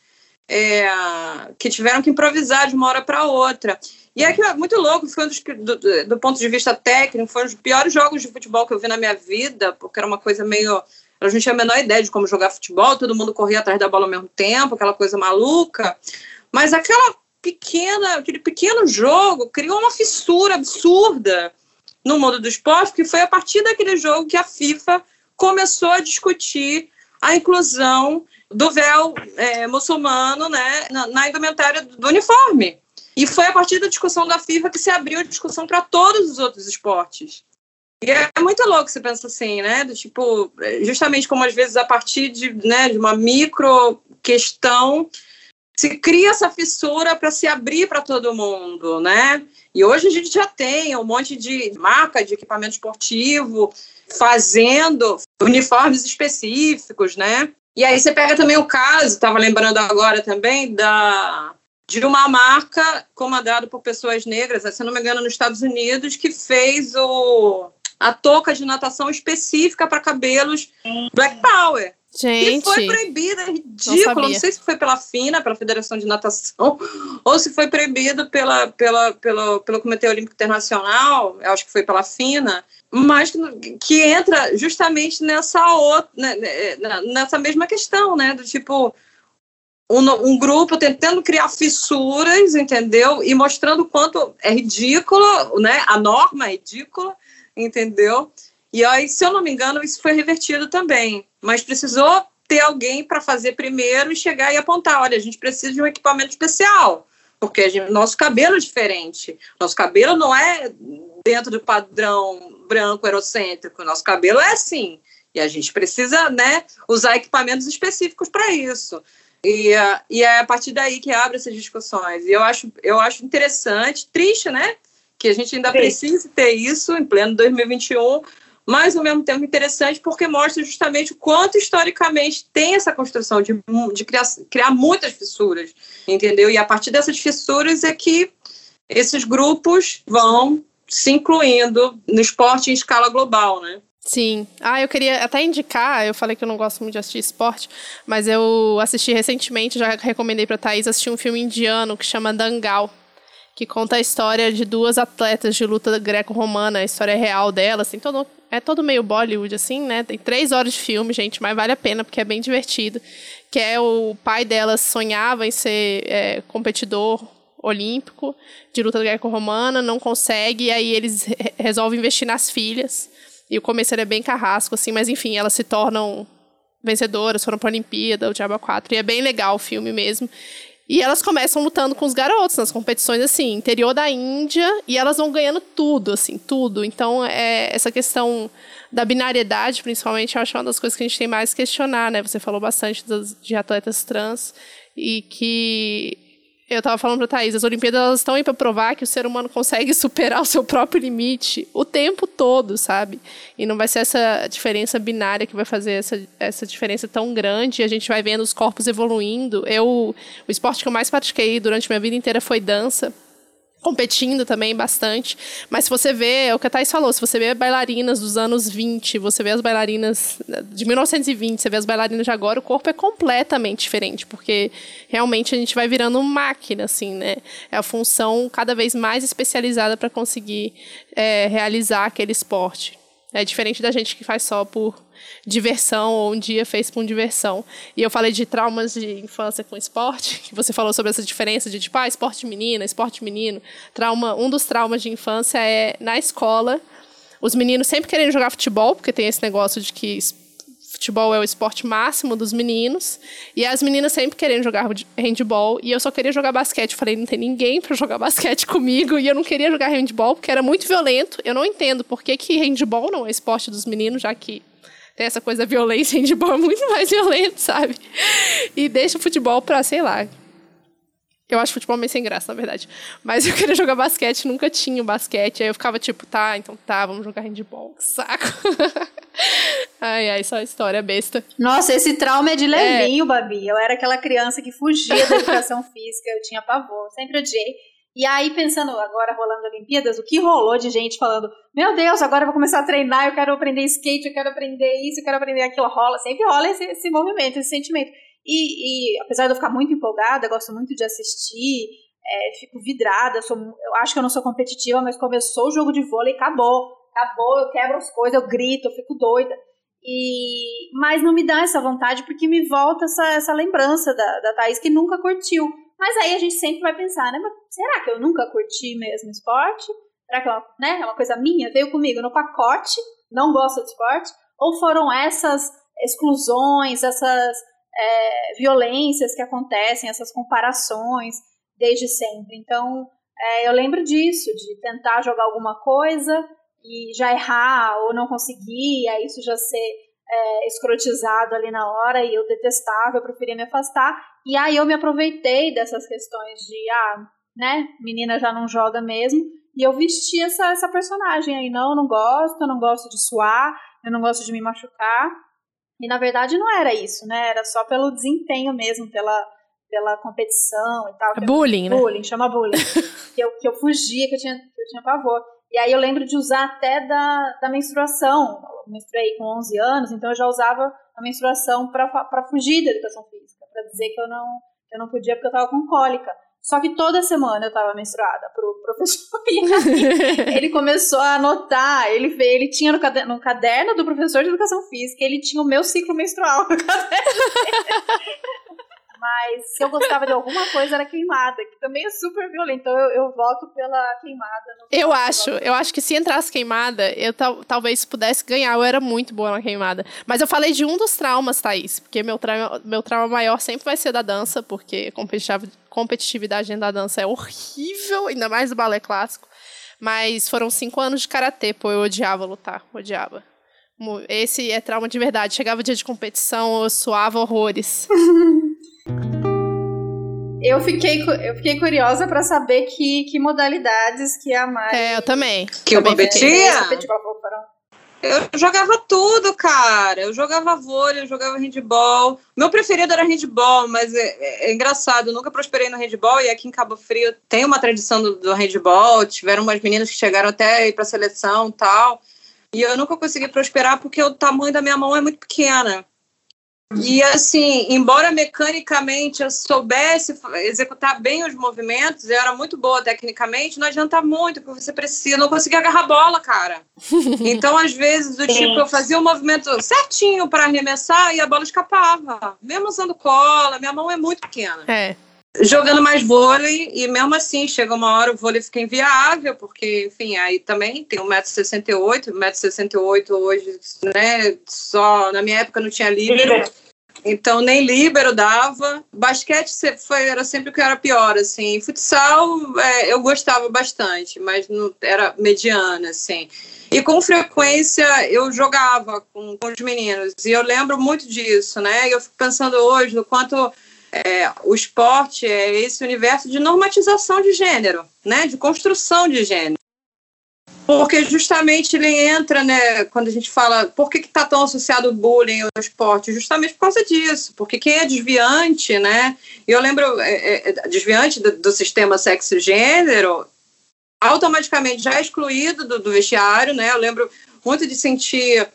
S3: é, que tiveram que improvisar de uma hora para outra. E que é muito louco, foi um dos, do, do ponto de vista técnico, foi um dos piores jogos de futebol que eu vi na minha vida, porque era uma coisa meio a gente tinha a menor ideia de como jogar futebol, todo mundo corria atrás da bola ao mesmo tempo, aquela coisa maluca. Mas aquela pequena, aquele pequeno jogo criou uma fissura absurda no mundo do esporte, que foi a partir daquele jogo que a FIFA começou a discutir a inclusão do véu é, muçulmano né, na, na indumentária do uniforme. E foi a partir da discussão da FIFA que se abriu a discussão para todos os outros esportes. E é muito louco você pensa assim, né? Do tipo, justamente como às vezes a partir de, né, de uma micro questão se cria essa fissura para se abrir para todo mundo, né? E hoje a gente já tem um monte de marca de equipamento esportivo fazendo uniformes específicos, né? E aí você pega também o caso, estava lembrando agora também da de uma marca comandada por pessoas negras, se não me engano, nos Estados Unidos, que fez o a touca de natação específica para cabelos Black Power.
S1: Gente.
S3: E foi proibida, é ridículo. Não, não, sei se foi pela FINA, pela Federação de Natação, ou se foi proibido pela, pela, pelo, pelo Comitê Olímpico Internacional, eu acho que foi pela FINA, mas que, que entra justamente nessa, outra, né, né, nessa mesma questão, né? Do tipo. Um, um, grupo tentando criar fissuras, entendeu? E mostrando o quanto é ridículo, né? A norma é ridícula, entendeu? E aí, se eu não me engano, isso foi revertido também, mas precisou ter alguém para fazer primeiro e chegar e apontar, olha, a gente precisa de um equipamento especial, porque gente, nosso cabelo é diferente, nosso cabelo não é dentro do padrão branco eurocêntrico, nosso cabelo é assim, e a gente precisa, né, usar equipamentos específicos para isso. E, uh, e é a partir daí que abre essas discussões. E eu acho, eu acho interessante, triste, né? Que a gente ainda Sim. precisa ter isso em pleno 2021, mas ao mesmo tempo interessante porque mostra justamente o quanto historicamente tem essa construção de, de criar, criar muitas fissuras, entendeu? E a partir dessas fissuras é que esses grupos vão se incluindo no esporte em escala global, né?
S1: Sim. Ah, eu queria até indicar, eu falei que eu não gosto muito de assistir esporte, mas eu assisti recentemente, já recomendei para Thaís assistir um filme indiano que chama Dangal que conta a história de duas atletas de luta greco-romana, a história real delas. Tem todo, é todo meio Bollywood, assim, né? Tem três horas de filme, gente, mas vale a pena porque é bem divertido. Que é o pai delas sonhava em ser é, competidor olímpico de luta greco-romana, não consegue, e aí eles re resolvem investir nas filhas. E o começo é bem carrasco, assim, mas enfim, elas se tornam vencedoras, foram para a Olimpíada, o Diabo 4, e é bem legal o filme mesmo. E elas começam lutando com os garotos nas competições, assim, interior da Índia, e elas vão ganhando tudo, assim, tudo. Então, é, essa questão da binariedade, principalmente, eu acho uma das coisas que a gente tem mais que questionar, né? Você falou bastante das, de atletas trans, e que eu tava falando pra Thaís, as Olimpíadas elas estão aí pra provar que o ser humano consegue superar o seu próprio limite o tempo todo, sabe? E não vai ser essa diferença binária que vai fazer essa, essa diferença tão grande. A gente vai vendo os corpos evoluindo. Eu, o esporte que eu mais pratiquei durante minha vida inteira foi dança competindo também bastante. Mas se você vê, é o que a Thais falou, se você vê bailarinas dos anos 20, você vê as bailarinas de 1920, você vê as bailarinas de agora, o corpo é completamente diferente, porque realmente a gente vai virando máquina, assim, né? É a função cada vez mais especializada para conseguir é, realizar aquele esporte. É diferente da gente que faz só por diversão ou um dia fez com diversão. E eu falei de traumas de infância com esporte, que você falou sobre essa diferença de tipo, ah, esporte menina, esporte menino. Trauma, um dos traumas de infância é na escola, os meninos sempre querendo jogar futebol, porque tem esse negócio de que futebol é o esporte máximo dos meninos. E as meninas sempre querendo jogar handball. E eu só queria jogar basquete. Eu falei, não tem ninguém para jogar basquete comigo. E eu não queria jogar handball porque era muito violento. Eu não entendo por que, que handball não é esporte dos meninos, já que tem essa coisa da violência, handball é muito mais violento, sabe? E deixa o futebol pra, sei lá. Eu acho futebol meio sem graça, na verdade. Mas eu queria jogar basquete, nunca tinha basquete. Aí eu ficava tipo, tá, então tá, vamos jogar handball. Que saco. ai, ai, só história besta.
S2: Nossa, esse trauma é de levinho, é. Babi. Eu era aquela criança que fugia da educação física, eu tinha pavor, sempre odiei. E aí, pensando agora rolando Olimpíadas, o que rolou de gente falando: Meu Deus, agora eu vou começar a treinar, eu quero aprender skate, eu quero aprender isso, eu quero aprender aquilo. Rola, sempre rola esse, esse movimento, esse sentimento. E, e, apesar de eu ficar muito empolgada, gosto muito de assistir, é, fico vidrada, sou, eu acho que eu não sou competitiva, mas começou o jogo de vôlei, acabou. Acabou, eu quebro as coisas, eu grito, eu fico doida. E, mas não me dá essa vontade porque me volta essa, essa lembrança da, da Thaís que nunca curtiu. Mas aí a gente sempre vai pensar, né? Mas será que eu nunca curti mesmo esporte? Será que é uma, né, é uma coisa minha? Veio comigo no pacote, não gosto de esporte? Ou foram essas exclusões, essas é, violências que acontecem, essas comparações desde sempre? Então, é, eu lembro disso, de tentar jogar alguma coisa e já errar ou não conseguir, aí isso já ser é, escrotizado ali na hora e eu detestava, eu preferia me afastar. E aí eu me aproveitei dessas questões de, ah, né, menina já não joga mesmo. E eu vesti essa, essa personagem aí. Não, eu não gosto, eu não gosto de suar, eu não gosto de me machucar. E na verdade não era isso, né? Era só pelo desempenho mesmo, pela, pela competição e tal.
S1: É bullying,
S2: eu, né? Bullying, chama bullying. que, eu, que eu fugia, que eu tinha, que eu tinha pavor. E aí eu lembro de usar até da, da menstruação. Eu menstruei com 11 anos, então eu já usava a menstruação para fugir da educação física, para dizer que eu não, eu não podia porque eu estava com cólica. Só que toda semana eu estava menstruada pro professor. E ele começou a anotar. Ele, ele tinha no caderno, no caderno do professor de educação física, ele tinha o meu ciclo menstrual no caderno. Mas se eu gostava de alguma coisa era queimada, que também é super violento. Então eu, eu voto pela queimada.
S1: Eu acho, eu acho que se entrasse queimada, eu tal, talvez pudesse ganhar. Eu era muito boa na queimada. Mas eu falei de um dos traumas, Thaís, porque meu trauma, meu trauma maior sempre vai ser da dança, porque competitividade dentro da dança é horrível, ainda mais do balé clássico. Mas foram cinco anos de karatê, pô, eu odiava lutar, odiava. Esse é trauma de verdade. Chegava o dia de competição, eu suava horrores.
S2: Eu fiquei, eu fiquei curiosa para saber que, que modalidades que a Mari.
S1: É, eu também.
S3: Que eu competia? Eu jogava tudo, cara. Eu jogava vôlei, eu jogava handball. Meu preferido era handball, mas é, é, é, engraçado, eu nunca prosperei no handball e aqui em Cabo Frio tem uma tradição do, do handball. Tiveram umas meninas que chegaram até ir pra seleção e tal. E eu nunca consegui prosperar porque o tamanho da minha mão é muito pequena. E assim, embora mecanicamente eu soubesse executar bem os movimentos, eu era muito boa tecnicamente, não adianta muito, porque você precisa, não conseguia agarrar a bola, cara. Então, às vezes, do tipo, eu fazia o movimento certinho para arremessar e a bola escapava. Mesmo usando cola, minha mão é muito pequena.
S1: É.
S3: Jogando mais vôlei, e mesmo assim, chega uma hora o vôlei fica inviável, porque, enfim, aí também tem 1,68m, 1,68m hoje, né? Só na minha época não tinha líbero. Então nem líbero dava. Basquete foi, era sempre o que era pior, assim. Futsal é, eu gostava bastante, mas não, era mediana, assim. E com frequência eu jogava com, com os meninos. E eu lembro muito disso, né? E eu fico pensando hoje no quanto é, o esporte é esse universo de normatização de gênero, né? De construção de gênero. Porque justamente ele entra, né, quando a gente fala, por que está tão associado o bullying ao esporte? Justamente por causa disso, porque quem é desviante, né, eu lembro, é, é, desviante do, do, sistema sexo-gênero, automaticamente já é excluído do, do vestiário, né, eu lembro muito de sentir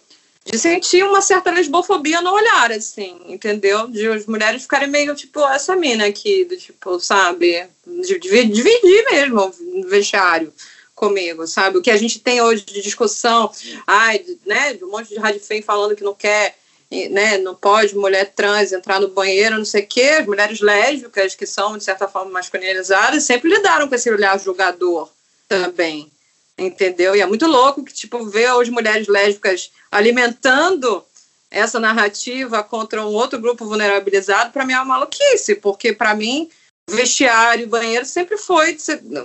S3: de sentir uma certa lesbofobia no olhar, assim, entendeu? De as mulheres ficarem meio, tipo, essa mina aqui, do tipo, sabe? De dividir mesmo no vestiário comigo, sabe? O que a gente tem hoje de discussão, ai, né, de um monte de rádio falando que não quer, né, não pode mulher trans entrar no banheiro, não sei o quê, as mulheres lésbicas, que são, de certa forma, masculinizadas, sempre lidaram com esse olhar julgador também, entendeu? E é muito louco que, tipo, ver as mulheres lésbicas alimentando essa narrativa contra um outro grupo vulnerabilizado, para mim é uma maluquice, porque para mim vestiário, banheiro sempre foi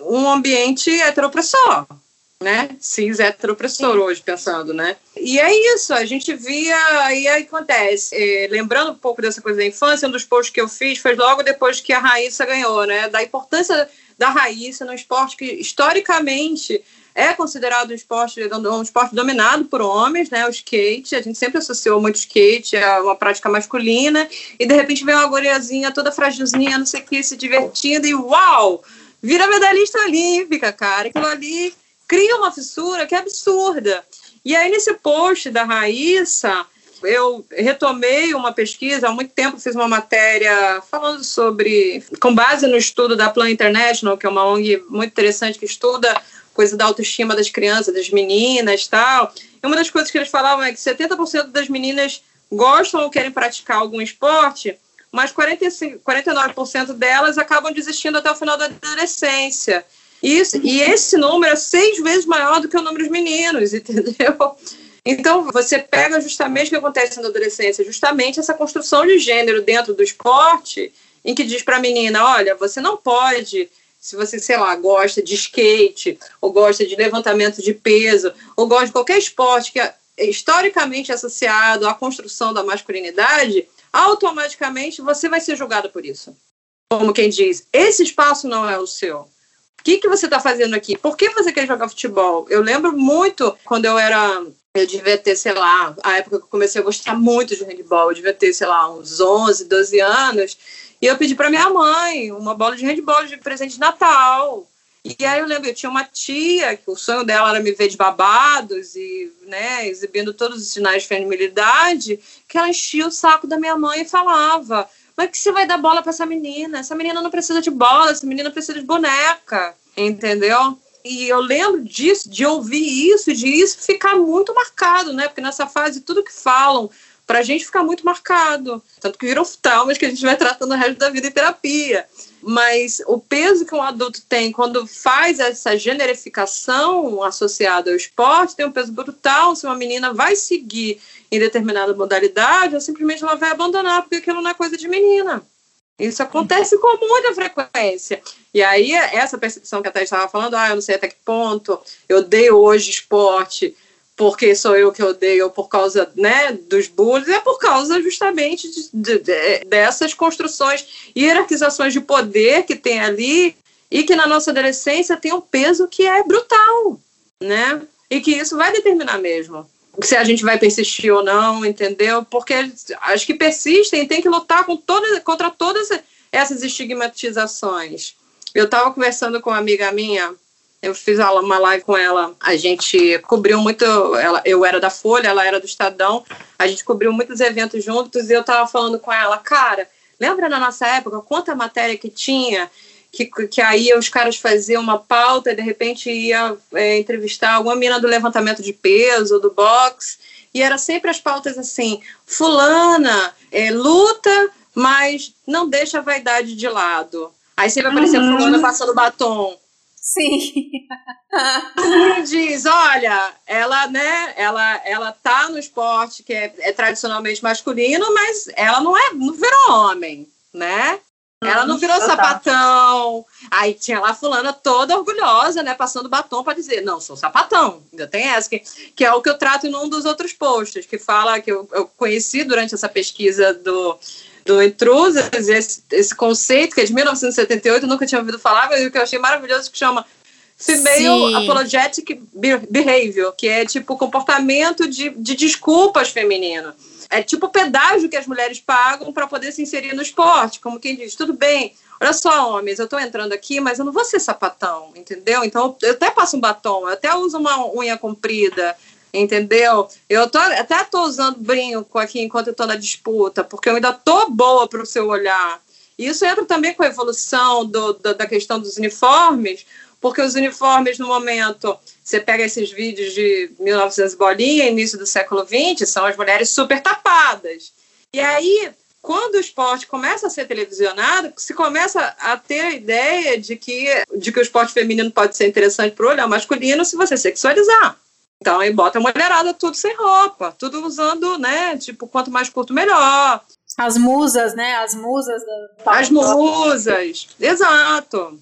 S3: um ambiente heteropressor. né? Cis heteropressor hoje, pensando, né? E é isso, a gente via, aí acontece. É, lembrando um pouco dessa coisa da infância, um dos posts que eu fiz foi logo depois que a Raíssa ganhou, né? Da importância da Raíssa no esporte que, historicamente, é considerado um esporte, um esporte dominado por homens, né? O skate, a gente sempre associou muito skate a uma prática masculina, e de repente vem uma guriazinha toda fragilzinha, não sei o que, se divertindo, e uau! Vira medalhista olímpica, cara. Aquilo ali cria uma fissura que é absurda. E aí, nesse post da Raíssa, eu retomei uma pesquisa, há muito tempo fiz uma matéria falando sobre, com base no estudo da Plan International, que é uma ONG muito interessante que estuda coisa da autoestima das crianças, das meninas tal. E uma das coisas que eles falavam é que 70% das meninas gostam ou querem praticar algum esporte, mas 45, 49% delas acabam desistindo até o final da adolescência. Isso, e esse número é seis vezes maior do que o número dos meninos, entendeu? Então, você pega justamente o que acontece na adolescência, justamente essa construção de gênero dentro do esporte, em que diz para a menina: olha, você não pode, se você, sei lá, gosta de skate, ou gosta de levantamento de peso, ou gosta de qualquer esporte que é historicamente associado à construção da masculinidade, automaticamente você vai ser julgado por isso. Como quem diz: esse espaço não é o seu. O que, que você está fazendo aqui? Por que você quer jogar futebol? Eu lembro muito quando eu era. Eu devia ter, sei lá, a época que eu comecei a gostar muito de handball, eu devia ter, sei lá, uns 11, 12 anos. E eu pedi para minha mãe uma bola de handball de presente de Natal. E aí eu lembro, eu tinha uma tia que o sonho dela era me ver de babados e, né, exibindo todos os sinais de feminilidade, que ela enchia o saco da minha mãe e falava: mas que você vai dar bola para essa menina? Essa menina não precisa de bola, essa menina precisa de boneca, entendeu? E eu lembro disso, de ouvir isso, de isso ficar muito marcado, né? Porque nessa fase tudo que falam pra gente fica muito marcado. Tanto que viram traumas que a gente vai tratando o resto da vida em terapia. Mas o peso que um adulto tem quando faz essa generificação associada ao esporte tem um peso brutal. Se uma menina vai seguir em determinada modalidade, ou simplesmente ela vai abandonar, porque aquilo não é coisa de menina. Isso acontece com muita frequência. E aí, essa percepção que a Thais estava falando, ah, eu não sei até que ponto eu odeio hoje esporte, porque sou eu que odeio por causa né, dos bullies, é por causa justamente de, de, de, dessas construções, hierarquizações de poder que tem ali e que na nossa adolescência tem um peso que é brutal, né? E que isso vai determinar mesmo se a gente vai persistir ou não, entendeu? Porque as que persistem têm que lutar com todas, contra todas essas estigmatizações. Eu estava conversando com uma amiga minha, eu fiz uma live com ela, a gente cobriu muito, ela, eu era da Folha, ela era do Estadão, a gente cobriu muitos eventos juntos e eu estava falando com ela, cara, lembra na nossa época quanta matéria que tinha que, que aí os caras faziam uma pauta e de repente ia é, entrevistar alguma mina do levantamento de peso, do boxe, e era sempre as pautas assim: fulana é, luta, mas não deixa a vaidade de lado. Aí sempre aparecia uhum. fulana passando batom.
S2: Sim.
S3: E diz, olha, ela, né, ela, ela tá no esporte que é, é tradicionalmente masculino, mas ela não é, não virou homem, né? Ela não virou sapatão. Aí tinha lá a fulana toda orgulhosa, né? Passando batom para dizer, não, sou sapatão. Ainda tem essa, que, que é o que eu trato em um dos outros posts, que fala que eu, eu conheci durante essa pesquisa do, do Intrusas, esse, esse conceito que é de 1978, eu nunca tinha ouvido falar, mas o que eu achei maravilhoso que chama Female Sim. Apologetic Behavior, que é tipo comportamento de, de desculpas feminino. É tipo o pedágio que as mulheres pagam para poder se inserir no esporte, como quem diz, tudo bem, olha só, homens, eu estou entrando aqui, mas eu não vou ser sapatão, entendeu? Então eu até passo um batom, eu até uso uma unha comprida, entendeu? Eu tô, até estou usando brinco aqui enquanto estou na disputa, porque eu ainda tô boa para o seu olhar. E isso entra também com a evolução do, do, da questão dos uniformes, porque os uniformes no momento você pega esses vídeos de 1900 bolinha, início do século 20, são as mulheres super tapadas. E aí, quando o esporte começa a ser televisionado, se começa a ter a ideia de que, de que o esporte feminino pode ser interessante para o olhar masculino se você sexualizar. Então aí bota a mulherada tudo sem roupa, tudo usando, né? Tipo, quanto mais curto, melhor.
S2: As musas, né? As musas.
S3: Da... As musas, exato.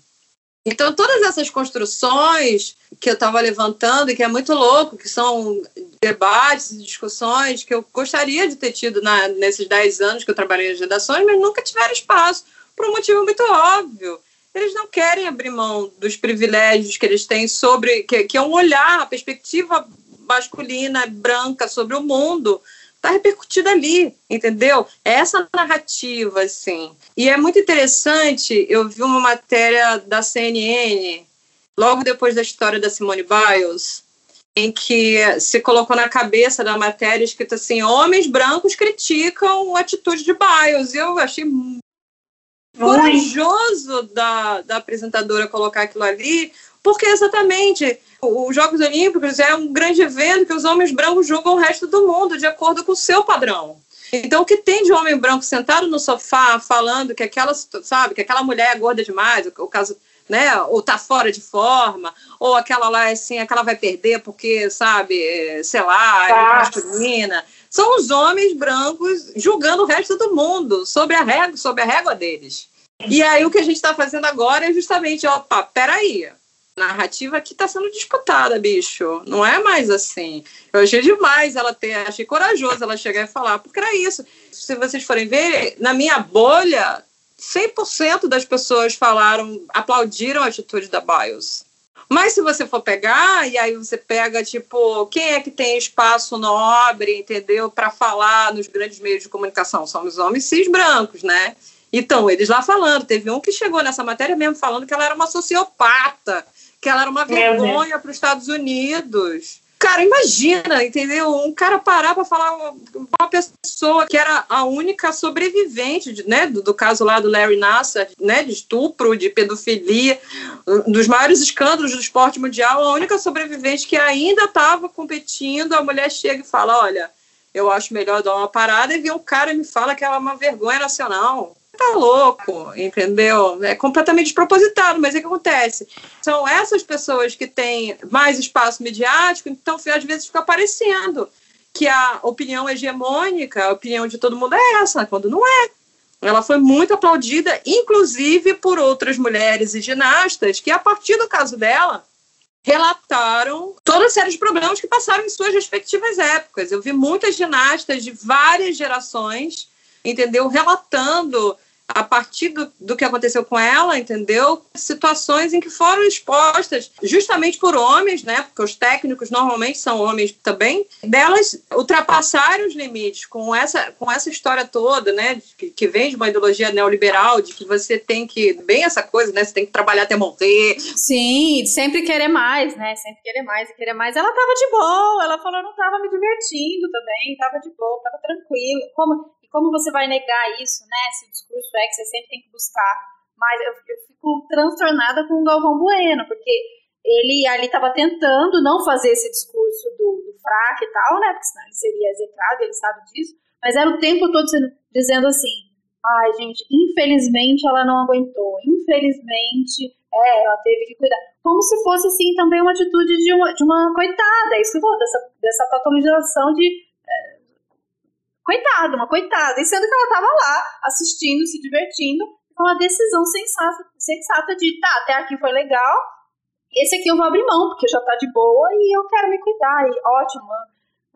S3: Então, todas essas construções que eu estava levantando, e que é muito louco, que são debates e discussões que eu gostaria de ter tido na, nesses 10 anos que eu trabalhei nas redações, mas nunca tiveram espaço, por um motivo muito óbvio. Eles não querem abrir mão dos privilégios que eles têm sobre, que, que é um olhar, a perspectiva masculina, branca sobre o mundo, está repercutida ali, entendeu? É essa narrativa, assim. E é muito interessante, eu vi uma matéria da CNN, logo depois da história da Simone Biles, em que se colocou na cabeça da matéria escrito assim: homens brancos criticam a atitude de Biles. Eu achei corajoso da, da apresentadora colocar aquilo ali, porque exatamente os Jogos Olímpicos é um grande evento que os homens brancos julgam o resto do mundo de acordo com o seu padrão. Então, o que tem de homem branco sentado no sofá falando que aquela, sabe, que aquela mulher é gorda demais, o caso, né, ou tá fora de forma, ou aquela lá assim, aquela vai perder porque, sabe, sei lá, é masculina. São os homens brancos julgando o resto do mundo sobre a régua, sobre a régua deles. E aí o que a gente está fazendo agora é justamente, opa, peraí, narrativa aqui está sendo disputada, bicho. Não é mais assim. Eu achei demais ela ter, achei corajoso ela chegar e falar, porque era isso. Se vocês forem ver, na minha bolha, 100% das pessoas falaram, aplaudiram a atitude da BIOS. Mas se você for pegar, e aí você pega, tipo, quem é que tem espaço nobre, entendeu, para falar nos grandes meios de comunicação? São os homens cis brancos, né? Então, eles lá falando. Teve um que chegou nessa matéria mesmo falando que ela era uma sociopata que ela era uma vergonha para os Estados Unidos. Cara, imagina, entendeu? Um cara parar para falar uma pessoa que era a única sobrevivente, né, do, do, caso lá do Larry Nassar, né, de estupro, de pedofilia, dos maiores escândalos do esporte mundial, a única sobrevivente que ainda estava competindo, a mulher chega e fala, olha, eu acho melhor dar uma parada e vem um cara me fala que ela é uma vergonha nacional tá louco, entendeu? É completamente despropositado, mas o que acontece? São essas pessoas que têm mais espaço midiático, então às vezes fica aparecendo que a opinião hegemônica, a opinião de todo mundo é essa, quando não é. Ela foi muito aplaudida, inclusive por outras mulheres e ginastas que, a partir do caso dela, relataram toda a série de problemas que passaram em suas respectivas épocas. Eu vi muitas ginastas de várias gerações, entendeu, relatando a partir do, do que aconteceu com ela, entendeu? Situações em que foram expostas justamente por homens, né? Porque os técnicos normalmente são homens também, delas ultrapassarem os limites com essa, com essa história toda, né? Que, que vem de uma ideologia neoliberal, de que você tem que, bem essa coisa, né? Você tem que trabalhar até morrer.
S2: Sim, sempre querer mais, né? Sempre querer mais e querer mais. Ela tava de boa, ela falou, não tava me divertindo também, tava de boa, tava tranquilo. Como como você vai negar isso, né? Se o discurso é que você sempre tem que buscar. Mas eu, eu fico transtornada com o Galvão Bueno, porque ele ali estava tentando não fazer esse discurso do, do fraco e tal, né? Porque senão ele seria execrado, ele sabe disso. Mas era o tempo todo dizendo, assim: ai, gente, infelizmente ela não aguentou. Infelizmente, é, ela teve que cuidar. Como se fosse, assim, também uma atitude de uma, de uma coitada. É isso que eu vou, dessa, dessa patologização de coitada, uma coitada. E sendo que ela estava lá, assistindo, se divertindo, com uma decisão sensata, sensata de, tá, até aqui foi legal, esse aqui eu vou abrir mão, porque já tá de boa e eu quero me cuidar. E ótimo, uma,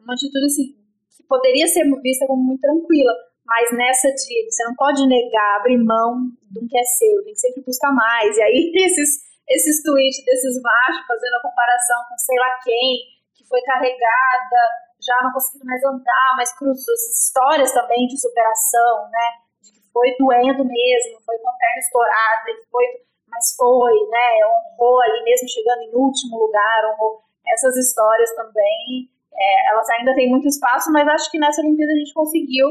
S2: uma atitude assim, que poderia ser vista como muito tranquila, mas nessa de você não pode negar, abrir mão do que é seu, tem que sempre buscar mais. E aí esses, esses tweets desses machos fazendo a comparação com sei lá quem, que foi carregada já não conseguindo mais andar, mas cruzou essas histórias também de superação, né? De que foi doendo mesmo, foi com a perna estourada, foi, mas foi, né? Honrou ali mesmo chegando em último lugar, honrou. Essas histórias também, é, elas ainda têm muito espaço, mas acho que nessa Olimpíada a gente conseguiu,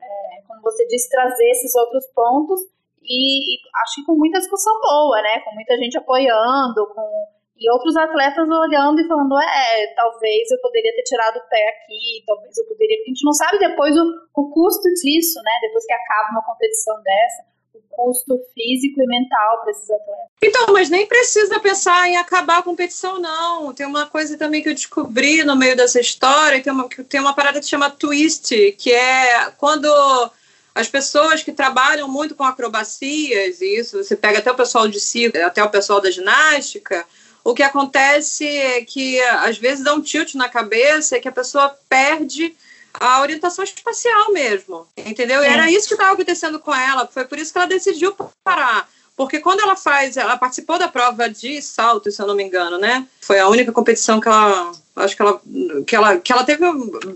S2: é, como você disse, trazer esses outros pontos e, e acho que com muita discussão boa, né? Com muita gente apoiando, com e outros atletas olhando e falando, é, talvez eu poderia ter tirado o pé aqui, talvez eu poderia, porque a gente não sabe depois o, o custo disso, né? Depois que acaba uma competição dessa, o custo físico e mental para esses atletas.
S3: Então, mas nem precisa pensar em acabar a competição, não. Tem uma coisa também que eu descobri no meio dessa história, é uma, tem uma parada que chama twist, que é quando as pessoas que trabalham muito com acrobacias, e isso você pega até o pessoal de circo, até o pessoal da ginástica, o que acontece é que às vezes dá um tilt na cabeça, é que a pessoa perde a orientação espacial mesmo, entendeu? E era isso que estava acontecendo com ela, foi por isso que ela decidiu parar. Porque quando ela faz, ela participou da prova de salto, se eu não me engano, né? Foi a única competição que ela, acho que ela, que ela, que ela teve,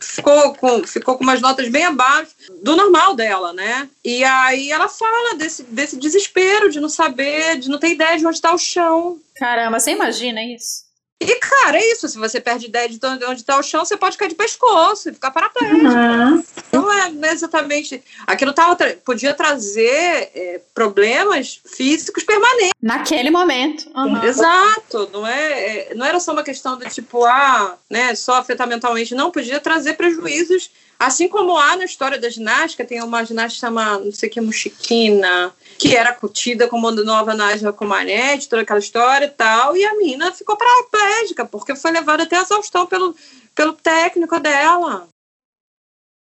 S3: ficou com, ficou com umas notas bem abaixo do normal dela, né? E aí ela fala desse, desse desespero de não saber, de não ter ideia de onde está o chão.
S2: Caramba, você imagina isso?
S3: E, cara, é isso. Se você perde ideia de onde está o chão, você pode cair de pescoço e ficar paraplégico. Uhum. Não é exatamente. Aquilo tava, podia trazer é, problemas físicos permanentes.
S2: Naquele momento.
S3: Uhum. Exato. Não, é, é, não era só uma questão de tipo, ah, né, só afetar mentalmente. Não, podia trazer prejuízos Assim como há na história da ginástica, tem uma ginástica chamada, não sei o que, Muxiquina, que era curtida como nova Nádia Comanete, toda aquela história e tal, e a menina ficou paraplégica, porque foi levada até a exaustão pelo, pelo técnico dela.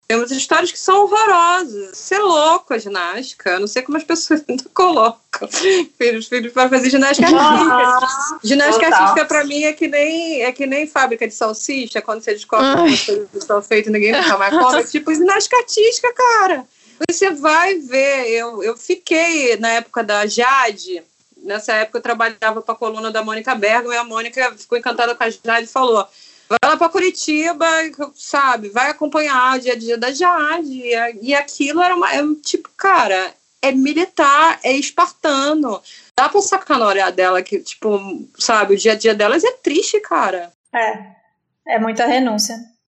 S3: Temos histórias que são horrorosas. Você é louco a ginástica. Eu não sei como as pessoas ainda colocam filhos, filhos para fazer ginástica artística. ginástica Total. artística, para mim, é que, nem, é que nem fábrica de salsicha, quando você descobre que as coisas estão feitas e ninguém nunca mais come. É tipo ginástica artística, cara. Você vai ver. Eu, eu fiquei na época da Jade. Nessa época eu trabalhava para a coluna da Mônica Bergman e a Mônica ficou encantada com a Jade e falou vai lá para Curitiba, sabe, vai acompanhar o dia a dia da Jade. E aquilo era uma, é um tipo, cara, é militar, é espartano. Dá pra sacar na hora dela que, tipo, sabe, o dia a dia delas é triste, cara.
S2: É. É muita renúncia.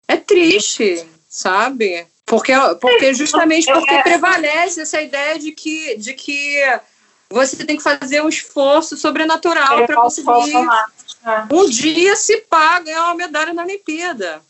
S3: É triste, sabe? Porque, porque justamente porque prevalece essa ideia de que, de que você tem que fazer um esforço sobrenatural para conseguir é. Um dia se paga ganhar uma medalha na Olimpíada.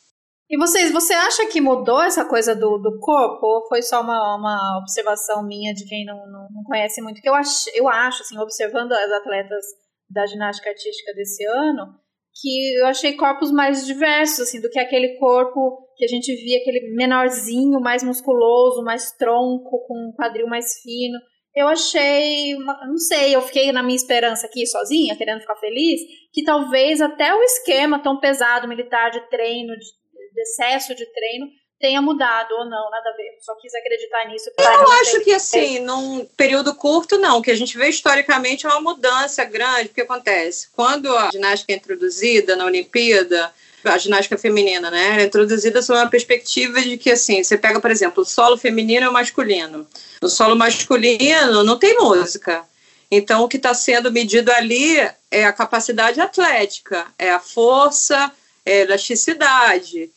S2: E vocês, você acha que mudou essa coisa do, do corpo? Ou foi só uma, uma observação minha de quem não, não, não conhece muito? Que eu acho, eu acho, assim, observando as atletas da ginástica artística desse ano, que eu achei corpos mais diversos, assim, do que aquele corpo que a gente via, aquele menorzinho, mais musculoso, mais tronco, com um quadril mais fino. Eu achei, não sei, eu fiquei na minha esperança aqui sozinha, querendo ficar feliz, que talvez até o esquema tão pesado militar de treino, de, de excesso de treino, tenha mudado ou não, nada a ver. Só quis acreditar nisso.
S3: Eu acho que assim, num período curto, não. O que a gente vê historicamente é uma mudança grande, porque acontece. Quando a ginástica é introduzida na Olimpíada, a ginástica feminina, né? É introduzida sob uma perspectiva de que, assim, você pega, por exemplo, o solo feminino e o masculino. No solo masculino não tem música. Então, o que está sendo medido ali é a capacidade atlética, é a força, é a elasticidade,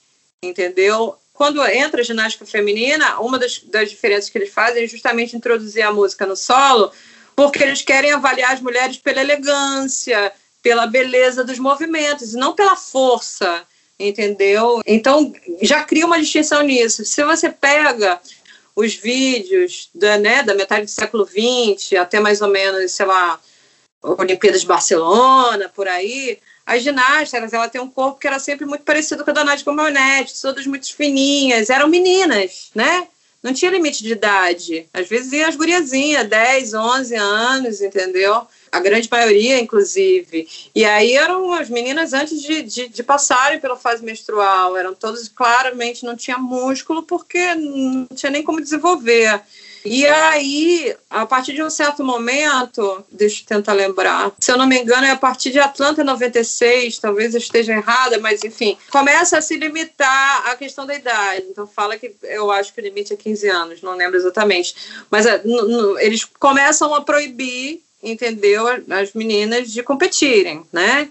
S3: entendeu? Quando entra a ginástica feminina, uma das, das diferenças que eles fazem é justamente introduzir a música no solo, porque eles querem avaliar as mulheres pela elegância, pela beleza dos movimentos, e não pela força, entendeu? Então, já cria uma distinção nisso. Se você pega os vídeos da, né, da metade do século XX até mais ou menos, sei lá, Olimpíadas de Barcelona, por aí, as ginastas, ela tem um corpo que era sempre muito parecido com a da Nádia Comaneci, todas muito fininhas, eram meninas, né? Não tinha limite de idade. Às vezes iam as guriazinhas, 10, 11 anos, entendeu? a grande maioria, inclusive. E aí eram as meninas antes de, de, de, passarem pela fase menstrual, eram todas claramente não tinha músculo porque não tinha nem como desenvolver. E aí, a partir de um certo momento, deixa eu tentar lembrar, se eu não me engano, é a partir de Atlanta 96, talvez eu esteja errada, mas enfim, começa a se limitar a questão da idade. Então, fala que eu acho que o limite é 15 anos, não lembro exatamente. Mas é, eles começam a proibir entendeu? As meninas de competirem, né?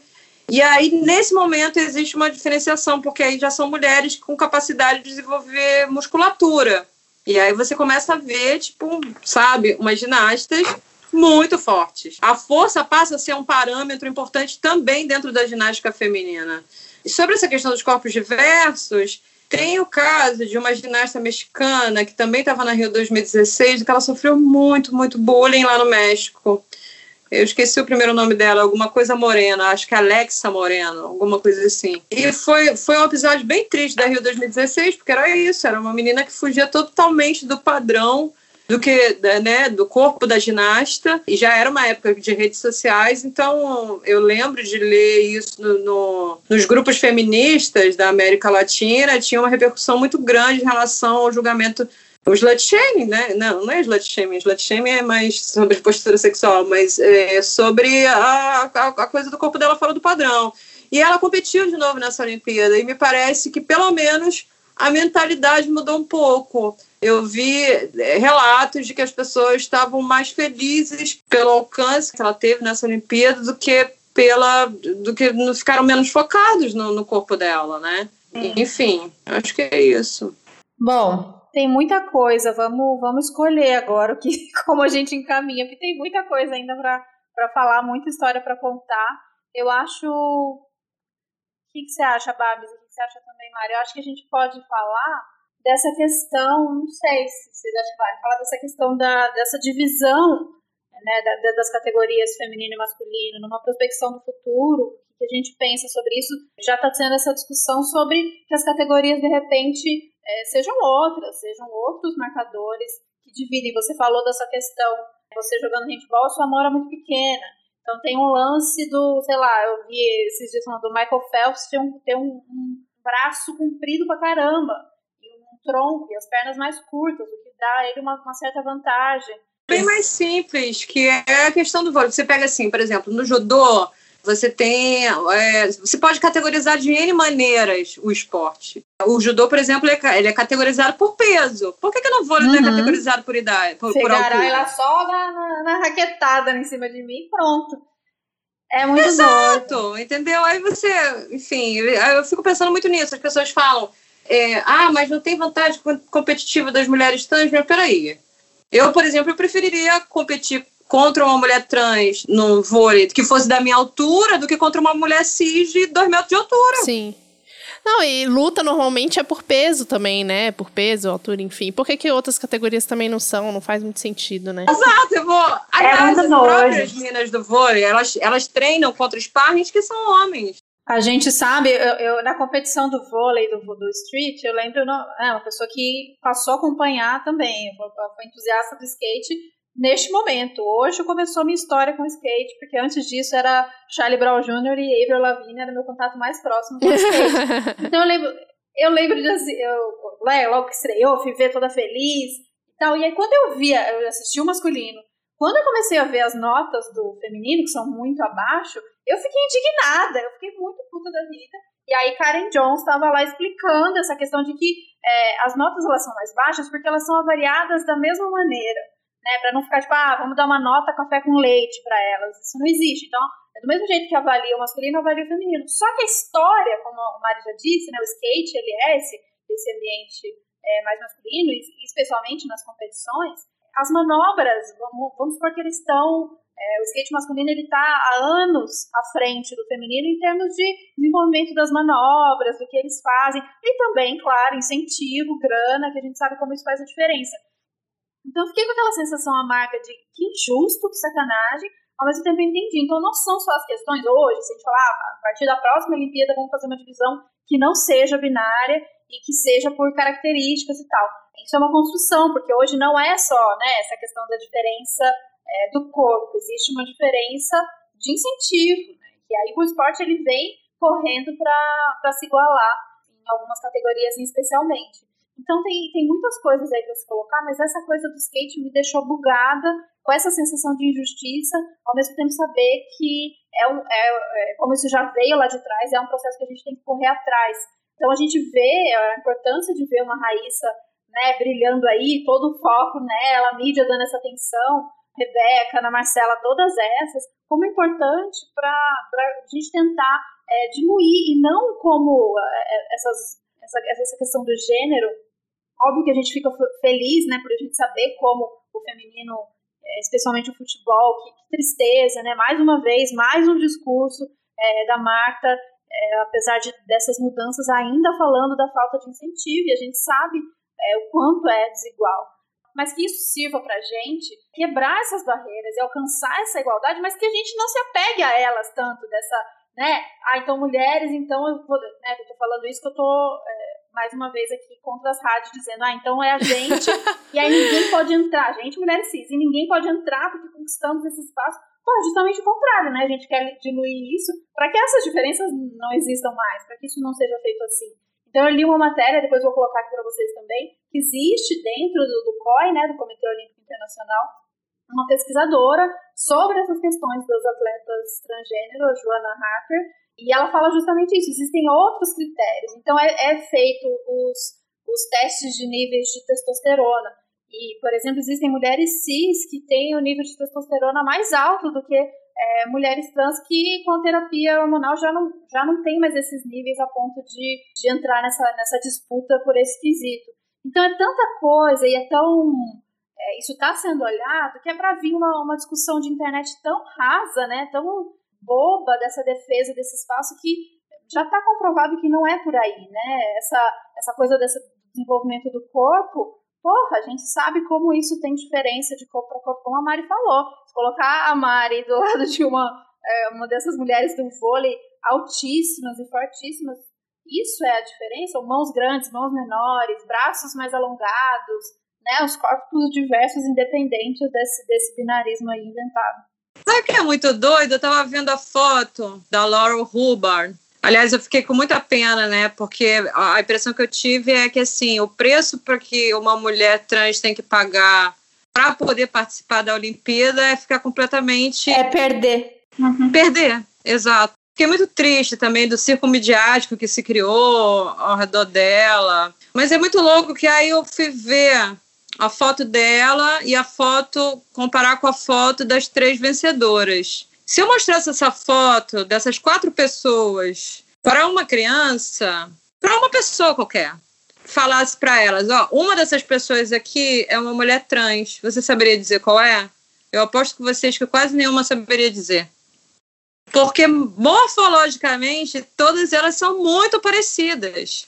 S3: E aí, nesse momento, existe uma diferenciação, porque aí já são mulheres com capacidade de desenvolver musculatura. E aí você começa a ver, tipo, sabe, umas ginastas muito fortes. A força passa a ser um parâmetro importante também dentro da ginástica feminina. E sobre essa questão dos corpos diversos, tem o caso de uma ginasta mexicana que também estava na Rio 2016, que ela sofreu muito, muito bullying lá no México Eu esqueci o primeiro nome dela, alguma coisa Moreno, acho que Alexa Moreno, alguma coisa assim. E foi, foi um episódio bem triste da Rio 2016, porque era isso, era uma menina que fugia totalmente do padrão do que né, do corpo da ginasta e já era uma época de redes sociais então eu lembro de ler isso no, no, nos grupos feministas da América Latina tinha uma repercussão muito grande em relação ao julgamento o slut shaming, né? Não, não é slut shaming. Slut shaming é mais sobre postura sexual, mas é sobre a, a, a coisa do corpo dela fora do padrão. E ela competiu de novo nessa Olimpíada, e me parece que pelo menos a mentalidade mudou um pouco. Eu vi é, relatos de que as pessoas estavam mais felizes pelo alcance que ela teve nessa Olimpíada do que pela do que ficaram menos focados no, no corpo dela, né? Hum. Enfim, acho que é isso.
S2: Bom, tem muita coisa. Vamos, vamos escolher agora o que, como a gente encaminha, porque tem muita coisa ainda para falar, muita história para contar. Eu acho. O que, que você acha, Babs? O que, você acha também, Mário? Eu acho que a gente pode falar dessa questão, não sei se vocês acham que falar dessa questão da, dessa divisão né, da, das categorias feminino e masculino, numa prospecção do futuro, que a gente pensa sobre isso, já está sendo essa discussão sobre que as categorias, de repente, é, sejam outras, sejam outros marcadores que dividem. Você falou dessa questão, você jogando handball, sua mão era muito pequena. Então tem um lance do, sei lá, eu vi esses dias falando do Michael Phelps ter um, ter um, um braço comprido pra caramba, e um tronco, e as pernas mais curtas, o que dá a ele uma, uma certa vantagem.
S3: Bem mais simples, que é a questão do vôlei. Você pega assim, por exemplo, no judô, você tem. É, você pode categorizar de N maneiras o esporte. O judô, por exemplo, ele é categorizado por peso. Por que, que no vôlei uhum. não é uhum. categorizado por idade? Por,
S2: por altura? ela só na, na, na, raquetada em cima de mim e pronto. É muito
S3: Exato, doido. entendeu? Aí você, enfim, eu fico pensando muito nisso. As pessoas falam, é, ah, mas não tem vantagem competitiva das mulheres trans? Mas peraí. Eu, por exemplo, eu preferiria competir contra uma mulher trans no vôlei que fosse da minha altura do que contra uma mulher cis de dois metros de altura.
S1: Sim. Não, e luta normalmente é por peso também, né? Por peso, altura, enfim. Por que, que outras categorias também não são? Não faz muito sentido, né?
S3: Exato, eu vou. É aliás, é as próprias meninas do vôlei, elas, elas treinam contra os parnes que são homens.
S2: A gente sabe, eu, eu, na competição do vôlei do, do street, eu lembro, é uma pessoa que passou a acompanhar também, foi entusiasta do skate, neste momento. Hoje começou a minha história com skate, porque antes disso era Charlie Brown Jr. e Avril Lavigne, era meu contato mais próximo com o skate. então eu lembro, eu lembro de assim, eu, né, logo que estreou, fui ver toda feliz e tal. E aí quando eu via, eu assisti o masculino, quando eu comecei a ver as notas do feminino, que são muito abaixo, eu fiquei indignada, eu fiquei muito puta da vida. E aí Karen Jones estava lá explicando essa questão de que é, as notas elas são mais baixas porque elas são avaliadas da mesma maneira né? Para não ficar tipo, ah, vamos dar uma nota café com leite para elas. Isso não existe. Então, é do mesmo jeito que avalia o masculino, avalia o feminino. Só que a história, como a Mari já disse, né, o skate, ele é esse, esse ambiente é, mais masculino, e especialmente nas competições, as manobras, vamos, vamos supor que eles estão é, o skate masculino ele está há anos à frente do feminino em termos de desenvolvimento das manobras, do que eles fazem, e também, claro, incentivo, grana, que a gente sabe como isso faz a diferença. Então eu fiquei com aquela sensação amarga de que injusto, que sacanagem, ao mesmo tempo eu entendi. Então não são só as questões hoje, se a gente falar, ah, a partir da próxima Olimpíada vamos fazer uma divisão que não seja binária e que seja por características e tal. Isso é uma construção, porque hoje não é só né, essa questão da diferença é, do corpo, existe uma diferença de incentivo, né, que aí o esporte ele vem correndo para se igualar em algumas categorias especialmente. Então tem, tem muitas coisas aí para se colocar, mas essa coisa do skate me deixou bugada com essa sensação de injustiça, ao mesmo tempo saber que é, um, é, é, como isso já veio lá de trás, é um processo que a gente tem que correr atrás. Então a gente vê a importância de ver uma Raíssa né, brilhando aí, todo o foco nela, a mídia dando essa atenção, Rebeca, Ana Marcela, todas essas, como é importante para a gente tentar é, diluir, e não como é, é, essas essa, essa questão do gênero, óbvio que a gente fica feliz, né, por a gente saber como o feminino, é, especialmente o futebol, que, que tristeza, né, mais uma vez, mais um discurso é, da Marta, é, apesar de, dessas mudanças, ainda falando da falta de incentivo, e a gente sabe é, o quanto é desigual. mas que isso sirva pra gente quebrar essas barreiras e alcançar essa igualdade, mas que a gente não se apegue a elas tanto dessa, né? Ah, então mulheres, então eu vou, né, eu tô falando isso que eu tô é, mais uma vez aqui contra as rádios dizendo, ah, então é a gente e aí ninguém pode entrar, gente, mulheres cis, e ninguém pode entrar porque conquistamos esse espaço. Pô, justamente o contrário, né? A gente quer diluir isso para que essas diferenças não existam mais, para que isso não seja feito assim. Então eu li uma matéria, depois vou colocar aqui para vocês também, que existe dentro do, do COI, né, do Comitê Olímpico Internacional, uma pesquisadora sobre essas questões dos atletas transgênero, a Joana Harper, e ela fala justamente isso. Existem outros critérios. Então é, é feito os, os testes de níveis de testosterona. E, por exemplo, existem mulheres cis que têm o nível de testosterona mais alto do que é, mulheres trans que com terapia hormonal já não, já não tem mais esses níveis a ponto de, de entrar nessa, nessa disputa por esse quesito. Então é tanta coisa e é tão. É, isso está sendo olhado que é para vir uma, uma discussão de internet tão rasa, né, tão boba dessa defesa desse espaço que já está comprovado que não é por aí, né? Essa, essa coisa desse desenvolvimento do corpo porra, a gente sabe como isso tem diferença de corpo para corpo, como a Mari falou. Se colocar a Mari do lado de uma, é, uma dessas mulheres do vôlei altíssimas e fortíssimas, isso é a diferença? Ou mãos grandes, mãos menores, braços mais alongados, né? Os corpos diversos, independentes desse, desse binarismo aí inventado.
S3: Sabe o que é muito doido? Eu tava vendo a foto da Laurel Hubbard, Aliás, eu fiquei com muita pena, né? Porque a impressão que eu tive é que assim, o preço para que uma mulher trans tem que pagar para poder participar da Olimpíada é ficar completamente
S1: é perder.
S3: Uhum. Perder, exato. Fiquei muito triste também do circo midiático que se criou ao redor dela. Mas é muito louco que aí eu fui ver a foto dela e a foto, comparar com a foto das três vencedoras. Se eu mostrasse essa foto dessas quatro pessoas para uma criança, para uma pessoa qualquer, falasse para elas, ó, uma dessas pessoas aqui é uma mulher trans, você saberia dizer qual é? Eu aposto com vocês que quase nenhuma saberia dizer. Porque morfologicamente todas elas são muito parecidas.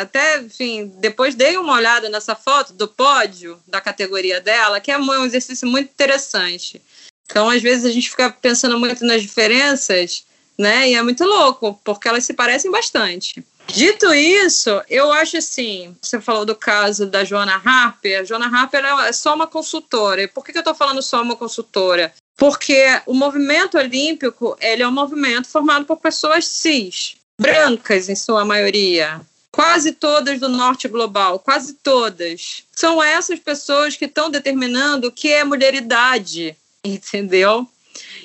S3: Até, enfim, depois dei uma olhada nessa foto do pódio da categoria dela, que é um exercício muito interessante. Então, às vezes, a gente fica pensando muito nas diferenças, né? E é muito louco, porque elas se parecem bastante. Dito isso, eu acho assim, você falou do caso da Joana Harper, a Joana Harper é só uma consultora. E por que eu estou falando só uma consultora? Porque o movimento olímpico, ele é um movimento formado por pessoas cis, brancas em sua maioria, quase todas do norte global, quase todas. São essas pessoas que estão determinando o que é mulheridade, entendeu?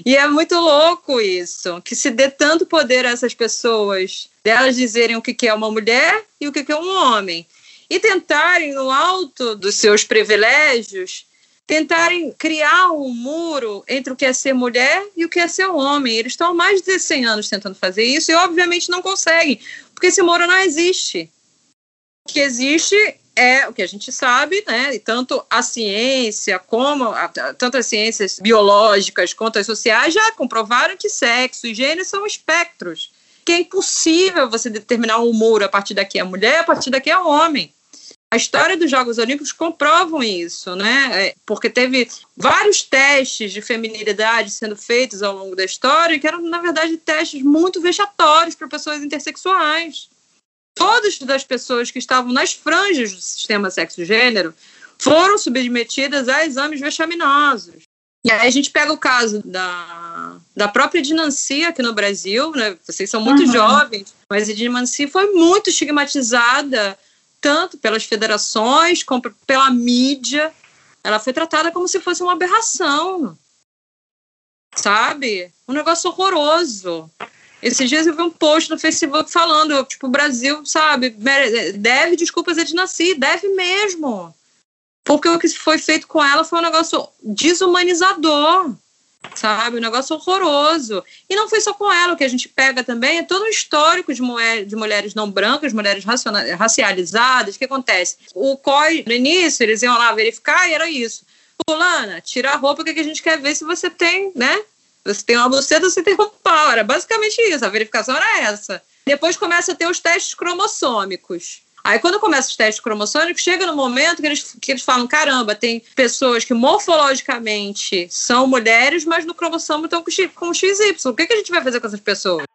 S3: E é muito louco isso, que se dê tanto poder a essas pessoas, delas dizerem o que é uma mulher e o que é um homem, e tentarem, no alto dos seus privilégios, tentarem criar um muro entre o que é ser mulher e o que é ser homem. Eles estão há mais de 100 anos tentando fazer isso e, obviamente, não conseguem, porque esse muro não existe. O que existe é o que a gente sabe, né? E tanto a ciência como a, tanto as ciências biológicas quanto as sociais já comprovaram que sexo e gênero são espectros. Que é impossível você determinar um humor a partir daqui é mulher, a partir daqui é homem. A história dos Jogos Olímpicos comprovam isso, né? É, porque teve vários testes de feminilidade sendo feitos ao longo da história, que eram, na verdade, testes muito vexatórios para pessoas intersexuais todas das pessoas que estavam nas franjas do sistema sexo-gênero foram submetidas a exames vexaminosos. E aí a gente pega o caso da, da própria Dinanci aqui no Brasil, né? Vocês são muito uhum. jovens, mas a Dinanci foi muito estigmatizada tanto pelas federações como pela mídia. Ela foi tratada como se fosse uma aberração, sabe? Um negócio horroroso. Esses dias eu vi um post no Facebook falando, tipo, o Brasil, sabe, deve desculpas a Dinassi, deve mesmo. Porque o que foi feito com ela foi um negócio desumanizador, sabe? Um negócio horroroso. E não foi só com ela, o que a gente pega também é todo um histórico de, mulher, de mulheres não brancas, mulheres racializadas. O que acontece? O COI, no início, eles iam lá verificar e era isso. Fulana, tira a roupa que a gente quer ver se você tem, né? Você tem uma buceta, você tem um pau. Era basicamente isso. A verificação era essa. Depois começa a ter os testes cromossômicos. Aí, quando começa os testes cromossômicos, chega no momento que eles, que eles falam: caramba, tem pessoas que morfologicamente são mulheres, mas no cromossomo estão com, com XY. O que, que a gente vai fazer com essas pessoas?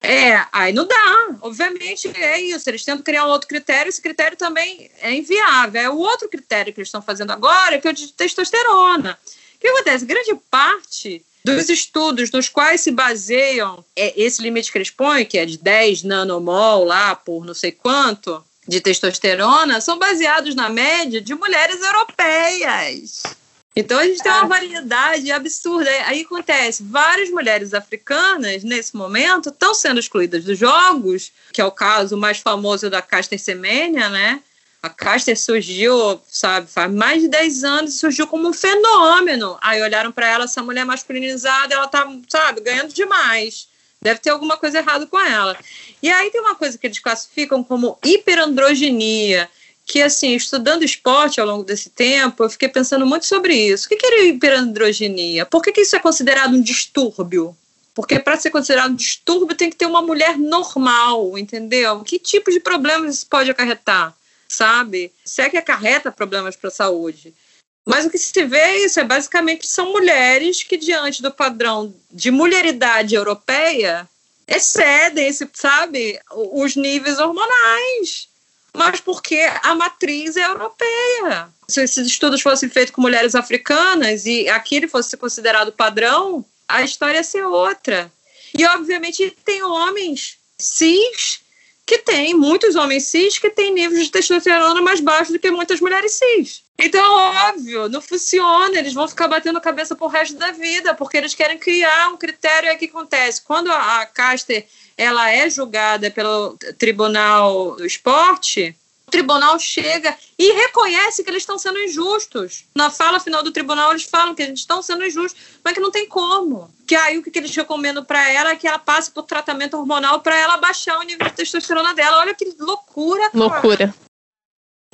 S3: É, aí não dá. Obviamente é isso. Eles tentam criar um outro critério, esse critério também é inviável. É o outro critério que eles estão fazendo agora, que é o de testosterona. O que acontece? Grande parte dos estudos nos quais se baseiam é, esse limite que eles põem, que é de 10 nanomol lá por não sei quanto de testosterona, são baseados na média de mulheres europeias. Então a gente tem uma variedade absurda. Aí acontece, várias mulheres africanas, nesse momento, estão sendo excluídas dos jogos, que é o caso mais famoso da Caster Semenya, né? A Caster surgiu, sabe, faz mais de 10 anos e surgiu como um fenômeno. Aí olharam para ela, essa mulher masculinizada, ela tá, sabe, ganhando demais. Deve ter alguma coisa errada com ela. E aí tem uma coisa que eles classificam como hiperandrogenia, que, assim, estudando esporte ao longo desse tempo, eu fiquei pensando muito sobre isso. O que é hiperandrogenia? Por que, que isso é considerado um distúrbio? Porque para ser considerado um distúrbio tem que ter uma mulher normal, entendeu? Que tipo de problemas isso pode acarretar? Sabe? Se é que acarreta problemas para a saúde. Mas o que se vê é isso, é basicamente são mulheres que, diante do padrão de mulheridade europeia, excedem, esse, sabe, os níveis hormonais. Mas porque a matriz é europeia. Se esses estudos fossem feitos com mulheres africanas e aquilo fosse considerado padrão, a história ia ser outra. E, obviamente, tem homens cis que tem muitos homens cis que têm níveis de testosterona mais baixos do que muitas mulheres cis. Então, óbvio, não funciona, eles vão ficar batendo cabeça pro resto da vida, porque eles querem criar um critério. Aí que acontece? Quando a Caster ela é julgada pelo Tribunal do Esporte, o tribunal chega e reconhece que eles estão sendo injustos. Na fala final do tribunal, eles falam que eles estão sendo injustos, mas que não tem como. Que aí o que eles recomendam para ela é que ela passe por tratamento hormonal para ela baixar o nível de testosterona dela. Olha que loucura,
S1: cara. Loucura.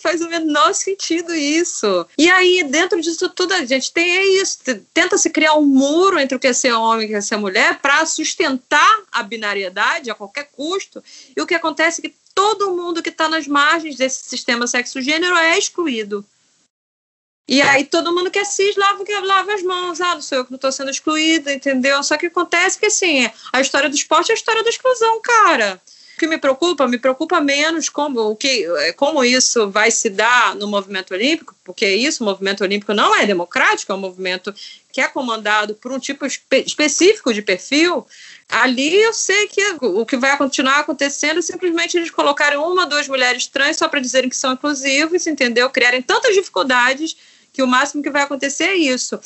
S3: Faz o menor sentido isso. E aí, dentro disso tudo, a gente tem é isso. Tenta se criar um muro entre o que é ser homem e o que é ser mulher para sustentar a binariedade a qualquer custo. E o que acontece é que todo mundo que está nas margens desse sistema sexo-gênero é excluído. E aí todo mundo que é cis lava, lava as mãos. Ah, não sou eu que não estou sendo excluída, entendeu? Só que acontece que, assim, a história do esporte é a história da exclusão, cara. O que me preocupa? Me preocupa menos como, o que, como isso vai se dar no movimento olímpico, porque isso, o movimento olímpico não é democrático, é um movimento que é comandado por um tipo espe específico de perfil, Ali eu sei que o que vai continuar acontecendo é simplesmente eles colocarem uma, duas mulheres trans só para dizerem que são inclusivos, entendeu? Criarem tantas dificuldades que o máximo que vai acontecer é isso.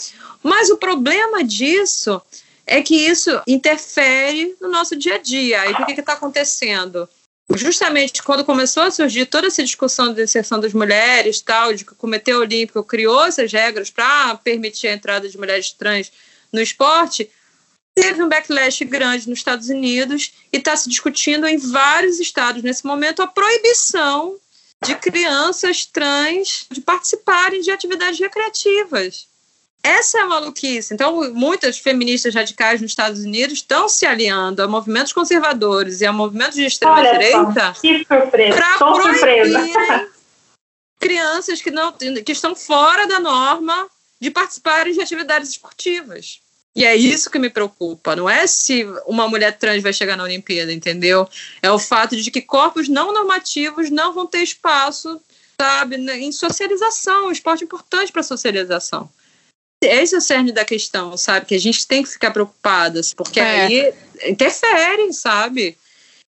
S3: Mas o problema disso é que isso interfere no nosso dia a dia. Aí o que está acontecendo? Justamente quando começou a surgir toda essa discussão de inserção das mulheres, tal, de que o Comitê Olímpico criou essas regras para permitir a entrada de mulheres trans no esporte, teve um backlash grande nos Estados Unidos e está se discutindo em vários estados nesse momento a proibição de crianças trans de participarem de atividades recreativas. Essa é a maluquice. Então, muitas feministas radicais nos Estados Unidos estão se aliando a movimentos conservadores e a movimentos de extrema-direita para proibirem crianças que, não, que estão fora da norma de participarem de atividades esportivas. E é isso que me preocupa. Não é se uma mulher trans vai chegar na Olimpíada, entendeu? É o fato de que corpos não normativos não vão ter espaço, sabe, em socialização. esporte é importante para a socialização. Esse é o cerne da questão, sabe? Que a gente tem que ficar preocupadas, porque é. aí interferem, sabe?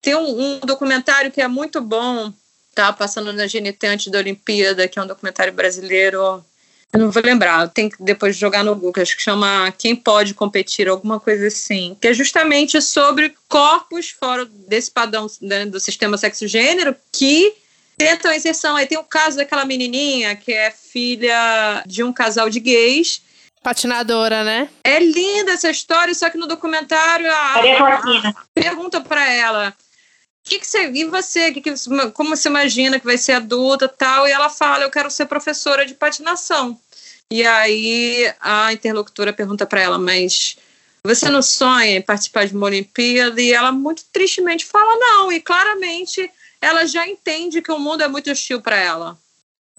S3: Tem um, um, documentário que é muito bom, tá passando na GNT antes da Olimpíada, que é um documentário brasileiro eu não vou lembrar, tem que depois jogar no Google, acho que chama Quem Pode Competir, alguma coisa assim, que é justamente sobre corpos fora desse padrão né, do sistema sexo-gênero que tentam a inserção. Aí tem o caso daquela menininha que é filha de um casal de gays.
S1: Patinadora, né?
S3: É linda essa história, só que no documentário a, a, a pergunta para ela que, que você, e você, que, que, como você imagina que vai ser adulta tal? E ela fala, eu quero ser professora de patinação. E aí a interlocutora pergunta para ela, mas você não sonha em participar de uma Olimpíada? E ela muito tristemente fala não, e claramente ela já entende que o mundo é muito hostil para ela.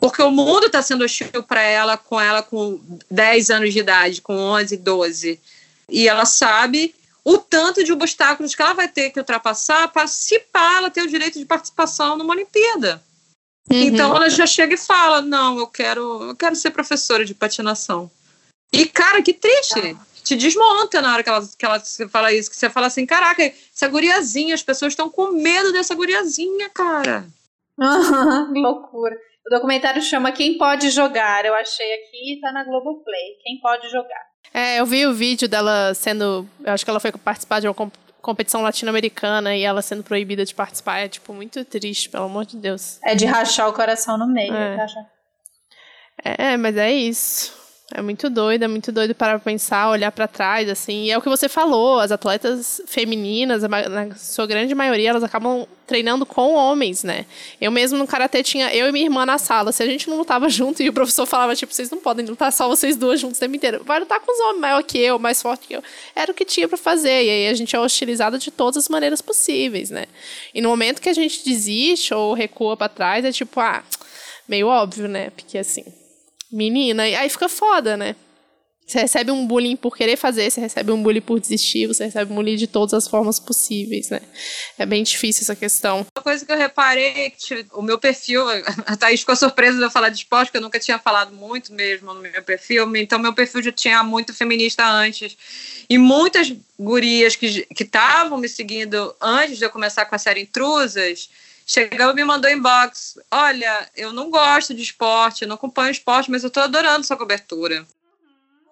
S3: Porque o mundo está sendo hostil para ela, com ela com 10 anos de idade, com 11, 12. E ela sabe o tanto de obstáculos que ela vai ter que ultrapassar para, se pá, ela ter o direito de participação numa Olimpíada. Uhum. Então ela já chega e fala: Não, eu quero, eu quero ser professora de patinação. E, cara, que triste. Ah. Te desmonta na hora que ela, que ela fala isso. Que você fala assim: Caraca, essa guriazinha, as pessoas estão com medo dessa guriazinha, cara.
S2: que loucura. O documentário chama Quem Pode Jogar. Eu achei aqui, tá na Globoplay. Quem Pode Jogar.
S1: É, eu vi o vídeo dela sendo. Eu acho que ela foi participar de uma comp competição latino-americana e ela sendo proibida de participar. É, tipo, muito triste, pelo amor de Deus.
S2: É de rachar o coração no meio. É,
S1: é mas é isso. É muito doido, é muito doido para pensar, olhar para trás, assim. E é o que você falou, as atletas femininas, na sua grande maioria, elas acabam treinando com homens, né? Eu mesmo no karatê tinha eu e minha irmã na sala. Se a gente não lutava junto e o professor falava, tipo, vocês não podem lutar só vocês duas juntos o tempo inteiro. Vai lutar com os homens maior que eu, mais forte que eu. Era o que tinha para fazer. E aí a gente é hostilizada de todas as maneiras possíveis, né? E no momento que a gente desiste ou recua para trás, é tipo, ah, meio óbvio, né? Porque assim menina. E aí fica foda, né? Você recebe um bullying por querer fazer, você recebe um bullying por desistir, você recebe um bullying de todas as formas possíveis, né? É bem difícil essa questão.
S3: Uma coisa que eu reparei é que o meu perfil, a Thaís ficou surpresa de eu falar de esporte, porque eu nunca tinha falado muito mesmo no meu perfil, então meu perfil já tinha muito feminista antes. E muitas gurias que estavam me seguindo antes de eu começar com a série Intrusas, chegou e me mandou inbox. Olha, eu não gosto de esporte, não acompanho esporte, mas eu estou adorando sua cobertura.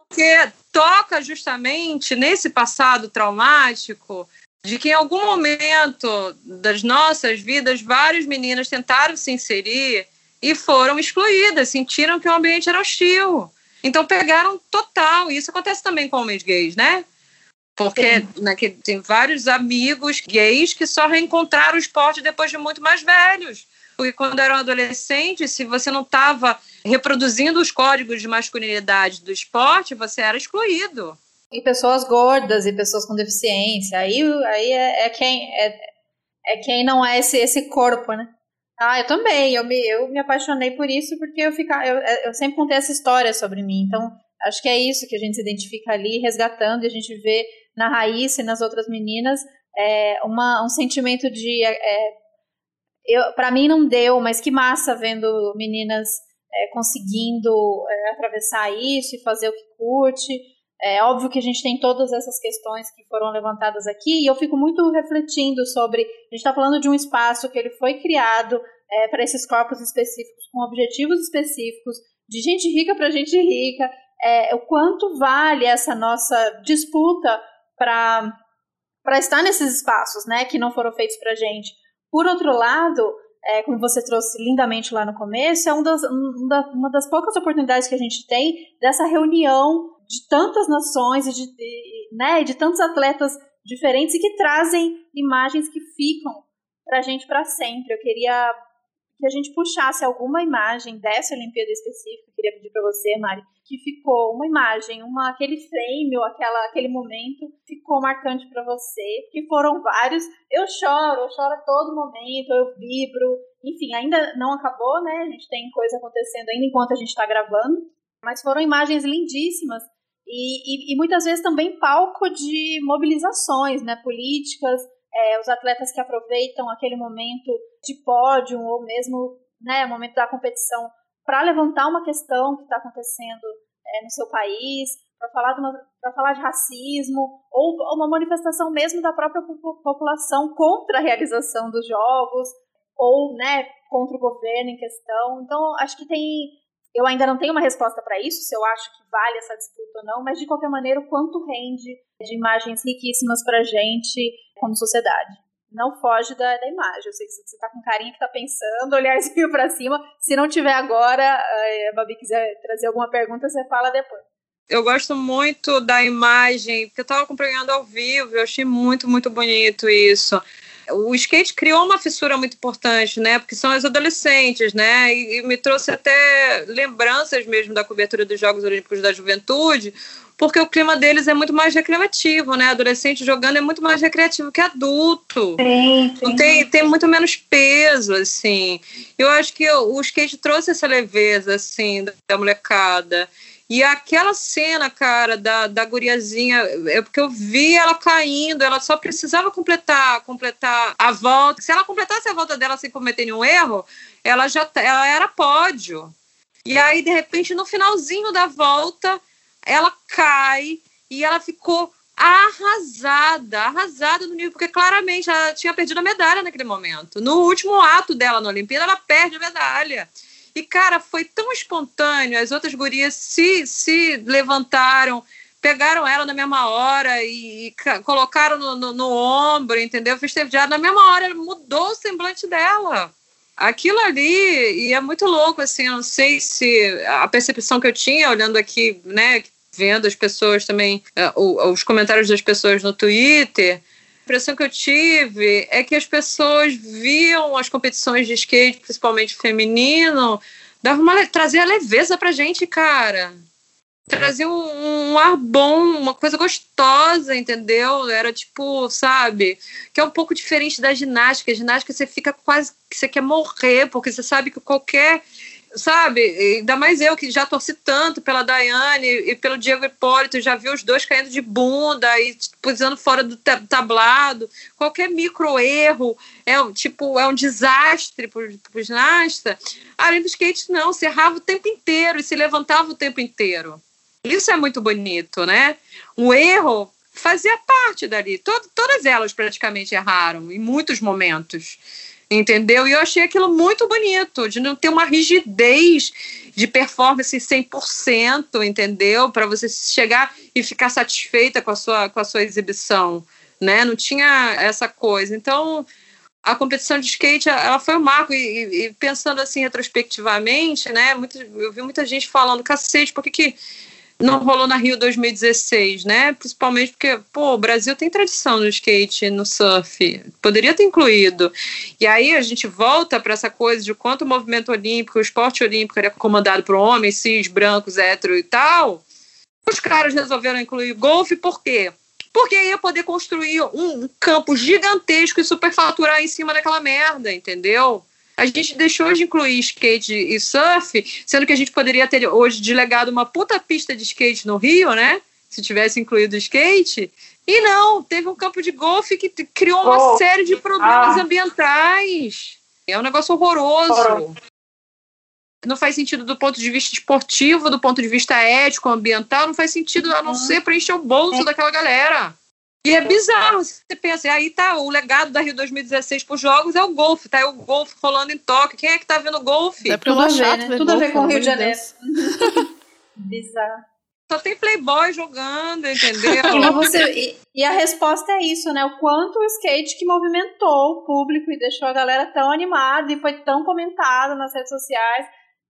S3: Porque toca justamente nesse passado traumático de que em algum momento das nossas vidas, várias meninas tentaram se inserir e foram excluídas, sentiram que o ambiente era hostil. Então pegaram total. E isso acontece também com homens gays, né? Porque né, tem vários amigos gays que só reencontraram o esporte depois de muito mais velhos. Porque quando eram adolescentes, se você não estava reproduzindo os códigos de masculinidade do esporte, você era excluído.
S2: E pessoas gordas e pessoas com deficiência. Aí, aí é, é quem é, é quem não é esse, esse corpo, né? Ah, eu também. Eu me, eu me apaixonei por isso porque eu, fica, eu, eu sempre contei essa história sobre mim. Então, acho que é isso que a gente se identifica ali, resgatando, e a gente vê na Raíssa e nas outras meninas é, uma, um sentimento de. É, é para mim não deu, mas que massa vendo meninas é, conseguindo é, atravessar isso e fazer o que curte. É óbvio que a gente tem todas essas questões que foram levantadas aqui, e eu fico muito refletindo sobre. A gente está falando de um espaço que ele foi criado é, para esses corpos específicos, com objetivos específicos, de gente rica para gente rica, é, o quanto vale essa nossa disputa para estar nesses espaços, né, que não foram feitos para gente. Por outro lado, é, como você trouxe lindamente lá no começo, é um das, um da, uma das poucas oportunidades que a gente tem dessa reunião de tantas nações e de, de, né, de tantos atletas diferentes e que trazem imagens que ficam para a gente para sempre. Eu queria que a gente puxasse alguma imagem dessa Olimpíada específica, queria pedir para você, Mari, que ficou uma imagem, uma, aquele frame ou aquela, aquele momento ficou marcante para você, que foram vários. Eu choro, eu choro a todo momento, eu vibro. Enfim, ainda não acabou, né? A gente tem coisa acontecendo ainda enquanto a gente está gravando, mas foram imagens lindíssimas. E, e, e muitas vezes também palco de mobilizações né, políticas, é, os atletas que aproveitam aquele momento de pódio ou mesmo né, momento da competição para levantar uma questão que está acontecendo é, no seu país, para falar, de falar de racismo, ou uma manifestação mesmo da própria população contra a realização dos jogos, ou né, contra o governo em questão. Então, acho que tem. Eu ainda não tenho uma resposta para isso, se eu acho que vale essa disputa ou não, mas de qualquer maneira, o quanto rende de imagens riquíssimas para a gente como sociedade. Não foge da, da imagem. Eu sei que você está com carinha que está pensando, olharzinho para cima. Se não tiver agora, eh, a Babi quiser trazer alguma pergunta, você fala depois.
S3: Eu gosto muito da imagem, porque eu estava acompanhando ao vivo, eu achei muito, muito bonito isso o skate criou uma fissura muito importante, né? Porque são as adolescentes, né? E, e, me trouxe até lembranças mesmo da cobertura dos Jogos Olímpicos da Juventude, porque o clima deles é muito mais recreativo, né? Adolescente jogando é muito mais recreativo que adulto.
S2: Sim, sim.
S3: Tem, tem muito menos peso, assim. Eu acho que o skate trouxe essa leveza, assim, da molecada. E aquela cena, cara, da, da guriazinha, é porque eu vi ela caindo, ela só precisava completar, completar a volta. Se ela completasse a volta dela sem cometer nenhum erro, ela já ela era pódio. E aí, de repente, no finalzinho da volta, ela cai e ela ficou arrasada, arrasada no nível, porque claramente ela tinha perdido a medalha naquele momento. No último ato dela na Olimpíada, ela perde a medalha. E, cara, foi tão espontâneo. As outras gurias se, se levantaram, pegaram ela na mesma hora e, e colocaram no, no, no, ombro, entendeu? Festejaram na mesma hora, mudou o semblante dela. Aquilo ali, e é muito louco, assim, eu não sei se a percepção que eu tinha olhando aqui, né, vendo as pessoas também, uh, os comentários das pessoas no Twitter, impressão que eu tive é que as pessoas viam as competições de skate, principalmente feminino, dava uma, trazia leveza pra gente, cara. Trazia um, um, ar bom, uma coisa gostosa, entendeu? Era tipo, sabe? Que é um pouco diferente da ginástica. A ginástica você fica quase você quer morrer, porque você sabe que qualquer sabe? Ainda mais eu que já torci tanto pela Daiane e pelo Diego Hipólito, já vi os dois caindo de bunda e pisando fora do tablado. Qualquer micro erro é tipo é um desastre para o ginasta. Além do skate, não, se errava o tempo inteiro e se levantava o tempo inteiro. Isso é muito bonito, né? O erro fazia parte dali. Todo, todas elas praticamente erraram em muitos momentos entendeu? E eu achei aquilo muito bonito, de não ter uma rigidez de performance 100%, entendeu? Para você chegar e ficar satisfeita com a sua, com a sua exibição, né? Não tinha essa coisa. Então, a competição de skate, ela foi um marco, e, e pensando assim retrospectivamente, né? Eu vi muita gente falando, cacete, por que, que não rolou na Rio 2016, né? Principalmente porque, pô, o Brasil tem tradição no skate, no surf, poderia ter incluído. E aí a gente volta para essa coisa de quanto o movimento olímpico, o esporte olímpico era comandado por homens, cis, brancos, hétero e tal. Os caras resolveram incluir golfe, por quê? Porque ia poder construir um campo gigantesco e superfaturar em cima daquela merda, entendeu? A gente deixou de incluir skate e surf, sendo que a gente poderia ter hoje delegado uma puta pista de skate no Rio, né? Se tivesse incluído skate. E não, teve um campo de golfe que criou uma oh. série de problemas ah. ambientais. É um negócio horroroso. Não faz sentido do ponto de vista esportivo, do ponto de vista ético, ambiental, não faz sentido a não uhum. ser para encher o bolso é. daquela galera. E é bizarro, você pensa, aí tá o legado da Rio 2016 para os jogos é o golfe, tá aí o golfe rolando em Tóquio. Quem é que tá vendo golfe?
S1: É tudo, a ver, né?
S2: tudo a ver com o Rio de Janeiro. bizarro.
S3: Só tem playboy jogando, entendeu?
S2: e, você, e, e, a resposta é isso, né? O quanto o skate que movimentou o público e deixou a galera tão animada e foi tão comentado nas redes sociais.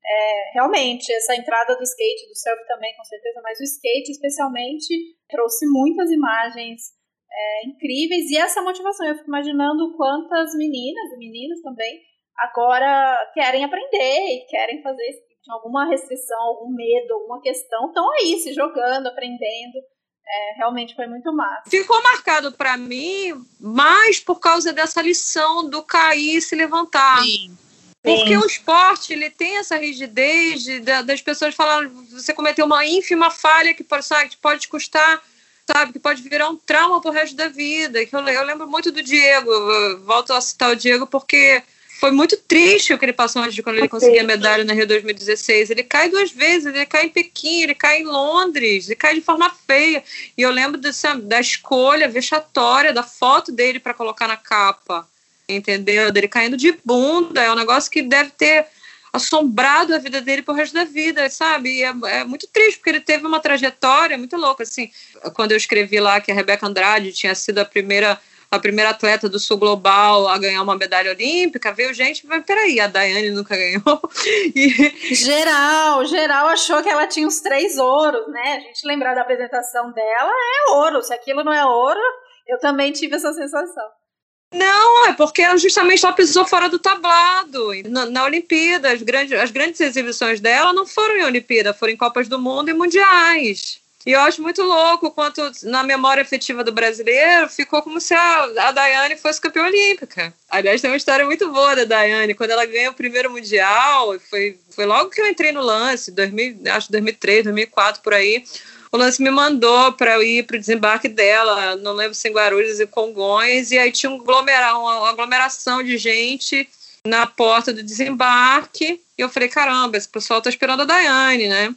S2: É, realmente, essa entrada do skate, do surf também, com certeza, mas o skate especialmente trouxe muitas imagens é, incríveis. E essa motivação, eu fico imaginando quantas meninas e meninos também agora querem aprender e querem fazer Tinha alguma restrição, algum medo, alguma questão, estão aí se jogando, aprendendo. É, realmente foi muito massa.
S3: Ficou marcado para mim mais por causa dessa lição do cair e se levantar. Sim. Porque Sim. o esporte ele tem essa rigidez de, de, das pessoas falarem você cometeu uma ínfima falha que pode, sabe, que pode custar sabe, que pode virar um trauma pro resto da vida. Que eu, eu lembro muito do Diego, volto a citar o Diego porque foi muito triste o que ele passou antes de quando ele conseguiu a medalha na Rio 2016. Ele cai duas vezes, ele cai em Pequim, ele cai em Londres, ele cai de forma feia. E eu lembro dessa, da escolha vexatória da foto dele para colocar na capa, entendeu? Dele caindo de bunda, é um negócio que deve ter assombrado a vida dele pro resto da vida, sabe? E é, é, muito triste, porque ele teve uma trajetória muito louca, assim. Quando eu escrevi lá que a Rebeca Andrade tinha sido a primeira a primeira atleta do Sul Global a ganhar uma medalha olímpica, veio gente, mas peraí, a Daiane nunca ganhou.
S2: E... Geral, geral achou que ela tinha os três ouros, né? A gente lembrar da apresentação dela, é ouro. Se aquilo não é ouro, eu também tive essa sensação.
S3: Não, é porque ela justamente só pisou fora do tablado. Na, na Olimpíada, as grandes, as grandes exibições dela não foram em Olimpíada, foram em Copas do Mundo e Mundiais. E eu acho muito louco quanto na memória afetiva do brasileiro ficou como se a, a Daiane fosse campeã olímpica. Aliás, tem uma história muito boa da Daiane. Quando ela ganha o primeiro mundial, foi, foi logo que eu entrei no lance, 2000, acho 2003, 2004, por aí. O lance me mandou para eu ir para o desembarque dela, não lembro se em Guarulhos e Congonhas, e aí tinha um aglomerar, uma aglomeração de gente na porta do desembarque. E eu falei: caramba, esse pessoal tá esperando a Daiane, né?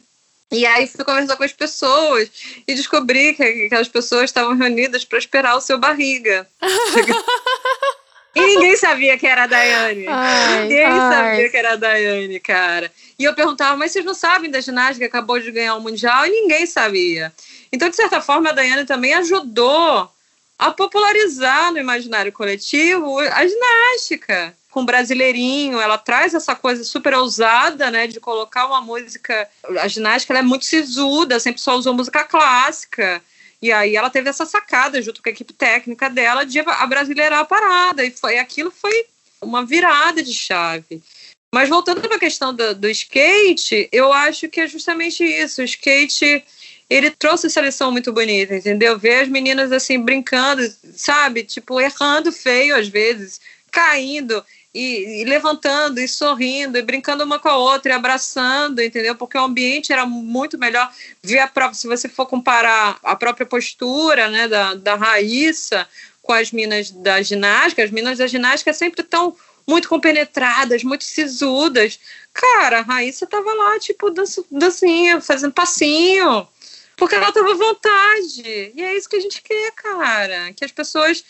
S3: E aí fui conversar com as pessoas e descobri que aquelas pessoas estavam reunidas para esperar o seu barriga. e ninguém sabia que era a Daiane. Ai, ninguém ai. sabia que era a Daiane, cara. E eu perguntava, mas vocês não sabem da ginástica que acabou de ganhar o Mundial? E ninguém sabia. Então, de certa forma, a Daiane também ajudou a popularizar no imaginário coletivo a ginástica com brasileirinho, ela traz essa coisa super ousada, né, de colocar uma música, a ginástica é muito sisuda, sempre só usou música clássica, e aí ela teve essa sacada junto com a equipe técnica dela de brasileirar a parada, e foi aquilo foi uma virada de chave. Mas voltando para a questão do, do skate, eu acho que é justamente isso, o skate ele trouxe essa lição muito bonita, entendeu? Ver as meninas assim brincando, sabe? Tipo, errando feio às vezes, caindo e, e, levantando e sorrindo e brincando uma com a outra e abraçando, entendeu? Porque o ambiente era muito melhor. Ver a própria, se você for comparar a própria postura né, da, da Raíssa com as minas da ginástica, as minas da ginástica sempre estão muito compenetradas, muito sisudas. Cara, a Raíssa tava lá, tipo, dancinha, fazendo passinho. Porque ela tava à vontade. E é isso que a gente quer, cara. Que as pessoas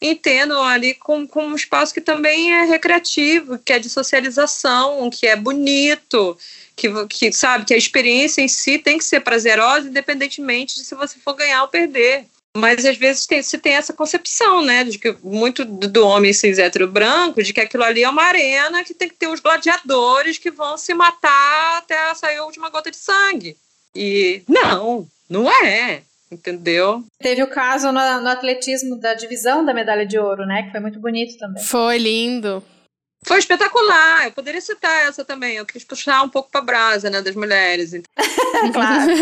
S3: entendam ali com, com um espaço que também é recreativo, que é de socialização, que é bonito, que, que sabe que a experiência em si tem que ser prazerosa, independentemente de se você for ganhar ou perder. Mas às vezes tem, se tem essa concepção, né, de que muito do homem cis hétero branco, de que aquilo ali é uma arena que tem que ter os gladiadores que vão se matar até sair a última gota de sangue. E não, não é entendeu?
S2: Teve o caso no, no, atletismo da divisão da medalha de ouro, né? Que foi muito bonito também.
S1: Foi lindo.
S3: Foi espetacular. Eu poderia citar essa também. Eu quis puxar um pouco para brasa, né, das mulheres.
S2: claro.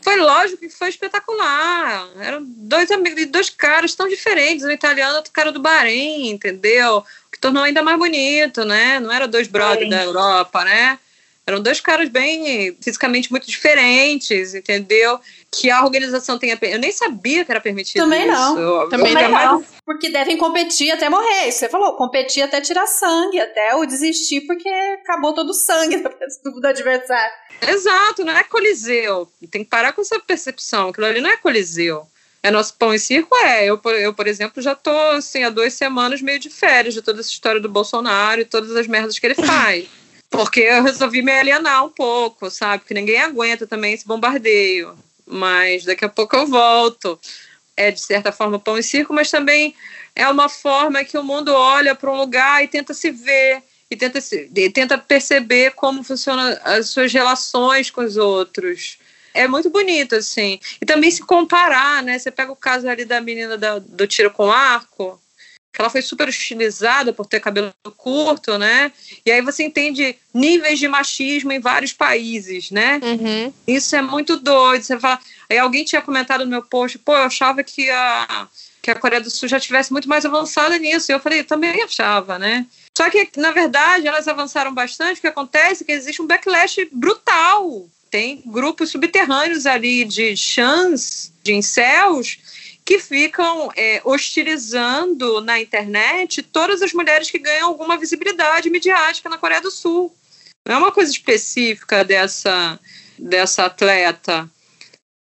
S3: foi lógico que foi espetacular. Eram dois amigos, dois caras tão diferentes, um italiano e outro cara do Bahrein, entendeu? O que tornou ainda mais bonito, né? Não eram dois brothers da Europa, né? Eram dois caras bem fisicamente muito diferentes, entendeu? Que a organização tenha. Eu nem sabia que era permitido.
S2: Também
S3: isso.
S2: não.
S3: Eu,
S2: Também eu, não. Porque devem competir até morrer. Você falou, competir até tirar sangue, até o desistir, porque acabou todo o sangue do, do adversário.
S3: Exato, não é coliseu. Tem que parar com essa percepção. Aquilo ali não é coliseu. É nosso pão e circo? É. Eu, eu, por exemplo, já tô assim, há duas semanas meio de férias de toda essa história do Bolsonaro e todas as merdas que ele faz. Porque eu resolvi me alienar um pouco, sabe? Porque ninguém aguenta também esse bombardeio. Mas daqui a pouco eu volto. É, de certa forma, pão e circo, mas também é uma forma que o mundo olha para um lugar e tenta se ver e tenta, se, e tenta perceber como funcionam as suas relações com os outros. É muito bonito, assim. E também se comparar, né? Você pega o caso ali da menina da, do tiro com arco, que ela foi super hostilizada por ter cabelo curto, né? E aí você entende níveis de machismo em vários países, né?
S1: Uhum.
S3: Isso é muito doido. Você fala... Aí alguém tinha comentado no meu post, pô, eu achava que a, que a Coreia do Sul já tivesse muito mais avançada nisso. E eu falei, eu também achava, né? Só que, na verdade, elas avançaram bastante. O que acontece é que existe um backlash brutal. Tem grupos subterrâneos ali de chans, de incels, que ficam é, hostilizando na internet todas as mulheres que ganham alguma visibilidade midiática na Coreia do Sul. Não é uma coisa específica dessa, dessa atleta.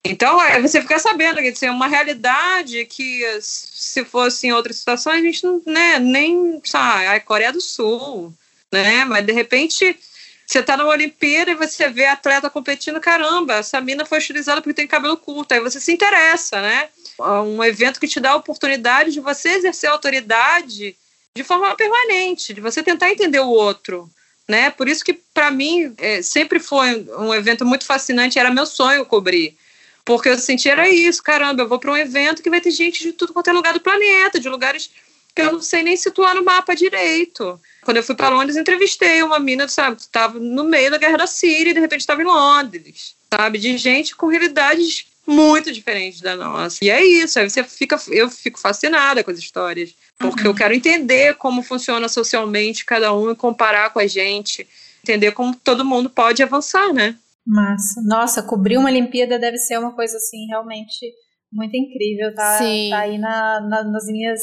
S3: Então, é, você fica sabendo que assim, é uma realidade que, se fosse em outras situações, a gente não, né, nem sabe, é Coreia do Sul, né? Mas de repente você está na Olimpíada e você vê a atleta competindo, caramba, essa mina foi utilizada porque tem cabelo curto, aí você se interessa, né? Um evento que te dá a oportunidade de você exercer autoridade de forma permanente, de você tentar entender o outro. Né? Por isso que, para mim, é, sempre foi um evento muito fascinante, era meu sonho cobrir. Porque eu sentia era isso, caramba, eu vou para um evento que vai ter gente de tudo quanto é lugar do planeta, de lugares que eu não sei nem situar no mapa direito. Quando eu fui para Londres, entrevistei uma mina, sabe, que estava no meio da guerra da Síria e de repente estava em Londres, sabe, de gente com realidades muito diferentes da nossa. E é isso, aí você fica, eu fico fascinada com as histórias, porque uhum. eu quero entender como funciona socialmente cada um e comparar com a gente, entender como todo mundo pode avançar, né?
S2: Massa. Nossa, cobrir uma Olimpíada deve ser uma coisa assim realmente muito incrível, tá? Sim. Tá aí na, na, nas minhas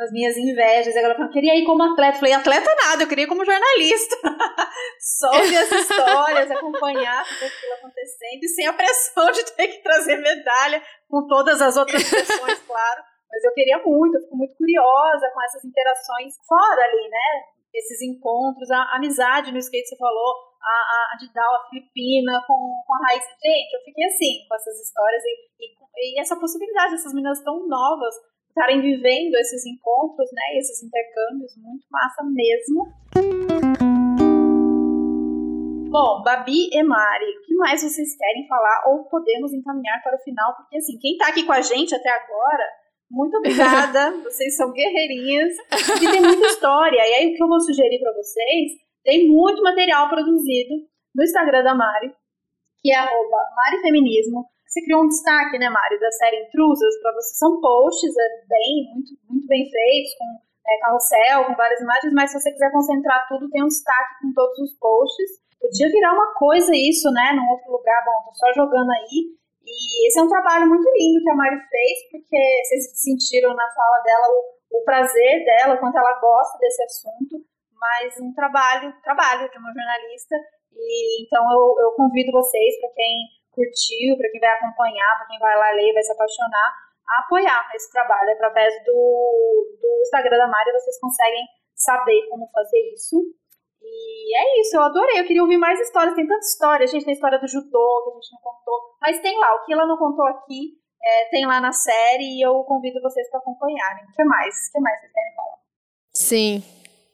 S2: nas minhas invejas. Ela falou, queria ir como atleta. Eu falei, atleta nada, eu queria ir como jornalista. Só ouvir as histórias, acompanhar tudo aquilo acontecendo e sem a pressão de ter que trazer medalha, com todas as outras pressões, claro. Mas eu queria muito, eu fico muito curiosa com essas interações fora ali, né? Esses encontros, a amizade no skate, você falou, a, a Didal, a Filipina, com, com a Raiz. Gente, eu fiquei assim com essas histórias e, e, e essa possibilidade, essas meninas tão novas estarem vivendo esses encontros, né, esses intercâmbios, muito massa mesmo. Bom, Babi e Mari, o que mais vocês querem falar ou podemos encaminhar para o final? Porque assim, quem está aqui com a gente até agora, muito obrigada, vocês são guerreirinhas e tem muita história. E aí o que eu vou sugerir para vocês, tem muito material produzido no Instagram da Mari, que é arroba marifeminismo. Você criou um destaque, né, Mari, da série Intrusas para você. São posts é, bem, muito, muito bem feitos, com é, carrossel, com várias imagens, mas se você quiser concentrar tudo, tem um destaque com todos os posts. Podia virar uma coisa isso, né, num outro lugar. Bom, tô só jogando aí. E esse é um trabalho muito lindo que a Mari fez, porque vocês sentiram na fala dela o, o prazer dela, quanto ela gosta desse assunto, mas um trabalho, trabalho de uma jornalista. E então eu, eu convido vocês, para quem curtiu, para quem vai acompanhar, para quem vai lá ler, vai se apaixonar, a apoiar esse trabalho. Através do, do Instagram da Mari, vocês conseguem saber como fazer isso. E é isso, eu adorei. Eu queria ouvir mais histórias. Tem tanta história, gente. Tem a história do judô que a gente não contou. Mas tem lá, o que ela não contou aqui, é, tem lá na série e eu convido vocês para acompanharem. O que mais? O que mais vocês querem falar?
S1: Sim.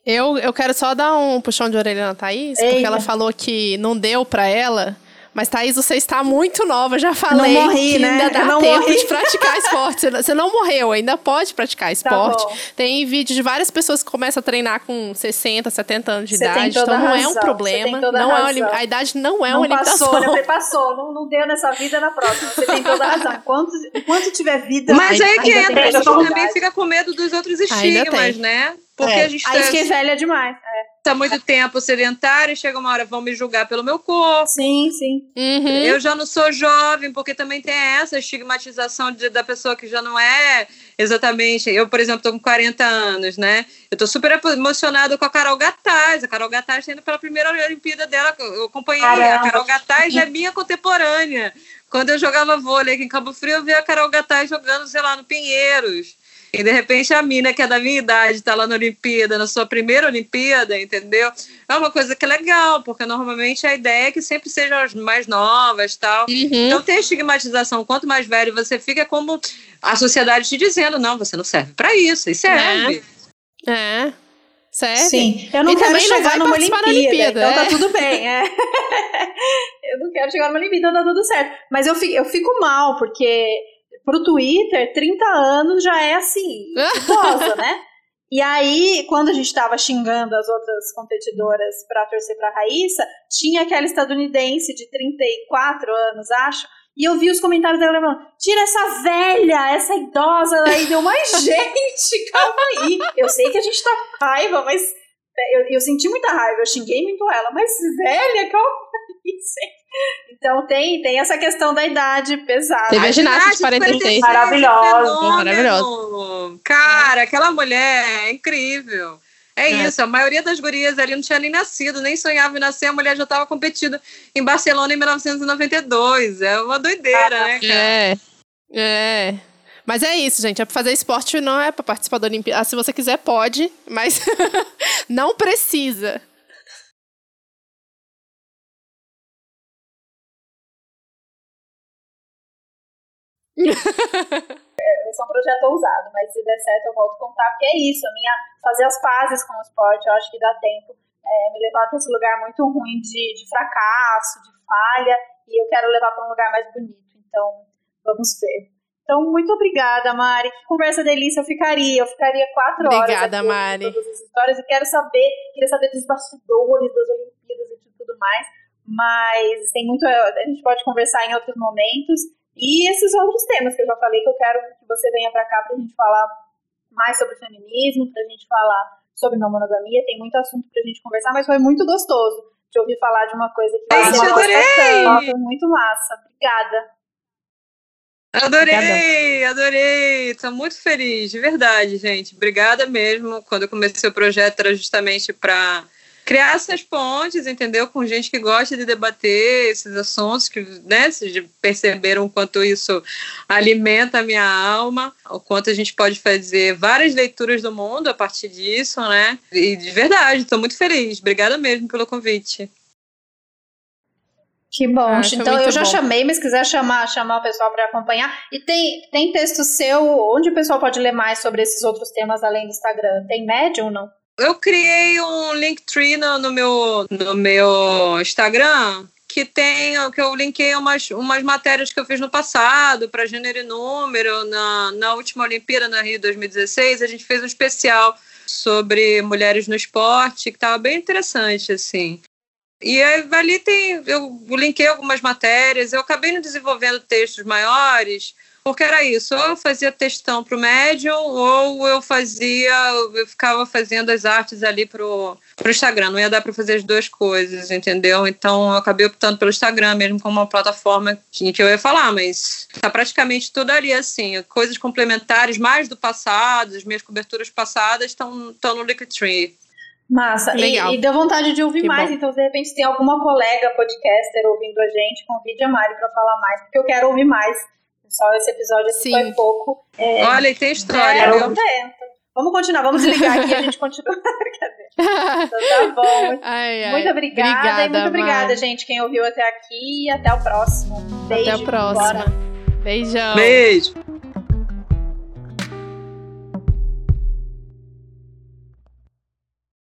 S1: Eu, eu quero só dar um puxão de orelha na Thaís, Eita. porque ela falou que não deu para ela mas, Thaís, você está muito nova, já falei.
S2: Não morri,
S1: que
S2: né?
S1: ainda dá não tempo morri. de praticar esporte. Você não morreu, ainda pode praticar tá esporte. Tá Tem vídeo de várias pessoas que começam a treinar com 60, 70 anos de você idade. Então não é um problema. Não é uma, a idade não é não uma limitação.
S2: Passou, né? Passou, não, não deu nessa vida na próxima. Você tem toda a razão. Enquanto, enquanto tiver vida.
S3: Mas aí que entra, a gente também fica com medo dos outros estigmas, né?
S2: Porque é. a gente Aí tá... fiquei velha demais. É.
S3: Tá muito tempo sedentária e chega uma hora vão me julgar pelo meu corpo.
S2: Sim, sim.
S3: Uhum. Eu já não sou jovem, porque também tem essa estigmatização de, da pessoa que já não é exatamente. Eu, por exemplo, tô com 40 anos, né? Eu tô super emocionada com a Carol Gataz. A Carol Gataz tá indo pela primeira Olimpíada dela. Eu acompanhei. Caramba. A Carol Gataz é minha contemporânea. Quando eu jogava vôlei aqui em Cabo Frio, eu vi a Carol Gataz jogando, sei lá, no Pinheiros. E de repente a mina que é da minha idade está lá na Olimpíada, na sua primeira Olimpíada, entendeu? É uma coisa que é legal, porque normalmente a ideia é que sempre sejam as mais novas tal. Uhum. Então tem estigmatização. Quanto mais velho você fica, é como a sociedade te dizendo: não, você não serve para isso, e serve.
S1: É. é. Serve.
S2: Sim, eu não e quero chegar numa Olimpíada, Olimpíada, então tá é. tá tudo bem. É. eu não quero chegar numa Olimpíada, então tá tudo certo. Mas eu fico, eu fico mal, porque pro Twitter, 30 anos já é assim, idosa, né? E aí, quando a gente estava xingando as outras competidoras para torcer para Raíssa, tinha aquela estadunidense de 34 anos, acho, e eu vi os comentários dela falando: tira essa velha, essa idosa daí. Deu mais gente, calma aí. Eu sei que a gente tá com raiva, mas eu, eu senti muita raiva, eu xinguei muito ela, mas velha, calma aí, então tem, tem essa questão da idade pesada.
S1: Teve a ginástica de 46.
S2: Maravilhosa.
S1: Maravilhosa.
S3: Cara, aquela mulher é incrível. É, é, isso, a maioria das gurias ali não tinha nem nascido, nem sonhava em nascer, a mulher já estava competindo em Barcelona em 1992. É uma doideira, ah, né, cara?
S1: É. É. Mas é isso, gente. É pra fazer esporte, não é pra participar da Olimpíada. Ah, se você quiser, pode, mas não precisa.
S2: É, esse é um projeto ousado, mas se der certo eu volto a contar, porque é isso, a minha fazer as pazes com o esporte, eu acho que dá tempo. É, me levar para esse lugar muito ruim de, de fracasso, de falha, e eu quero levar para um lugar mais bonito. Então, vamos ver. Então, muito obrigada, Mari. Que conversa delícia eu ficaria. Eu ficaria quatro
S1: obrigada,
S2: horas.
S1: Obrigada, Mari.
S2: Todas as histórias. E quero saber, queria saber dos bastidores das Olimpíadas e tudo mais. Mas tem muito. A gente pode conversar em outros momentos. E esses outros temas que eu já falei que eu quero que você venha para cá para a gente falar mais sobre feminismo, para a gente falar sobre não monogamia. Tem muito assunto para a gente conversar, mas foi muito gostoso de ouvir falar de uma coisa que
S3: você
S2: gosta Foi muito massa. Obrigada.
S3: Adorei, adorei. Estou muito feliz, de verdade, gente. Obrigada mesmo. Quando eu comecei o projeto era justamente para criar essas pontes, entendeu? Com gente que gosta de debater esses assuntos, que né, vocês perceberam o quanto isso alimenta a minha alma, o quanto a gente pode fazer várias leituras do mundo a partir disso, né? E de verdade, estou muito feliz. Obrigada mesmo pelo convite.
S2: Que bom. Ah, então eu já bom. chamei, mas quiser chamar, chamar o pessoal para acompanhar. E tem, tem texto seu, onde o pessoal pode ler mais sobre esses outros temas além do Instagram? Tem Medium ou não?
S3: Eu criei um Linktree no, no, meu, no meu Instagram que tem que eu linkei umas, umas matérias que eu fiz no passado para gênero e número. Na, na última Olimpíada na Rio 2016 a gente fez um especial sobre mulheres no esporte que estava bem interessante assim. E ali tem eu linkei algumas matérias eu acabei desenvolvendo textos maiores porque era isso, ou eu fazia textão para o Medium, ou eu fazia, eu ficava fazendo as artes ali pro, pro Instagram. Não ia dar para fazer as duas coisas, entendeu? Então eu acabei optando pelo Instagram mesmo como uma plataforma que, que eu ia falar, mas tá praticamente tudo ali assim, coisas complementares mais do passado, as minhas coberturas passadas estão no Linktree.
S2: Massa. Legal. E, e deu vontade de ouvir que mais, bom. então de repente tem alguma colega podcaster ouvindo a gente, convide a Mari para falar mais, porque eu quero ouvir mais só esse episódio Sim. foi pouco.
S3: É, Olha, e tem história, é, viu?
S2: Vamos continuar, vamos ligar aqui e a gente continua. então tá bom.
S1: Ai, ai.
S2: Muito obrigada, obrigada e muito obrigada, gente, quem ouviu até aqui. E até o próximo. Beijo.
S1: Até o próximo. Bora. Beijão.
S3: Beijo.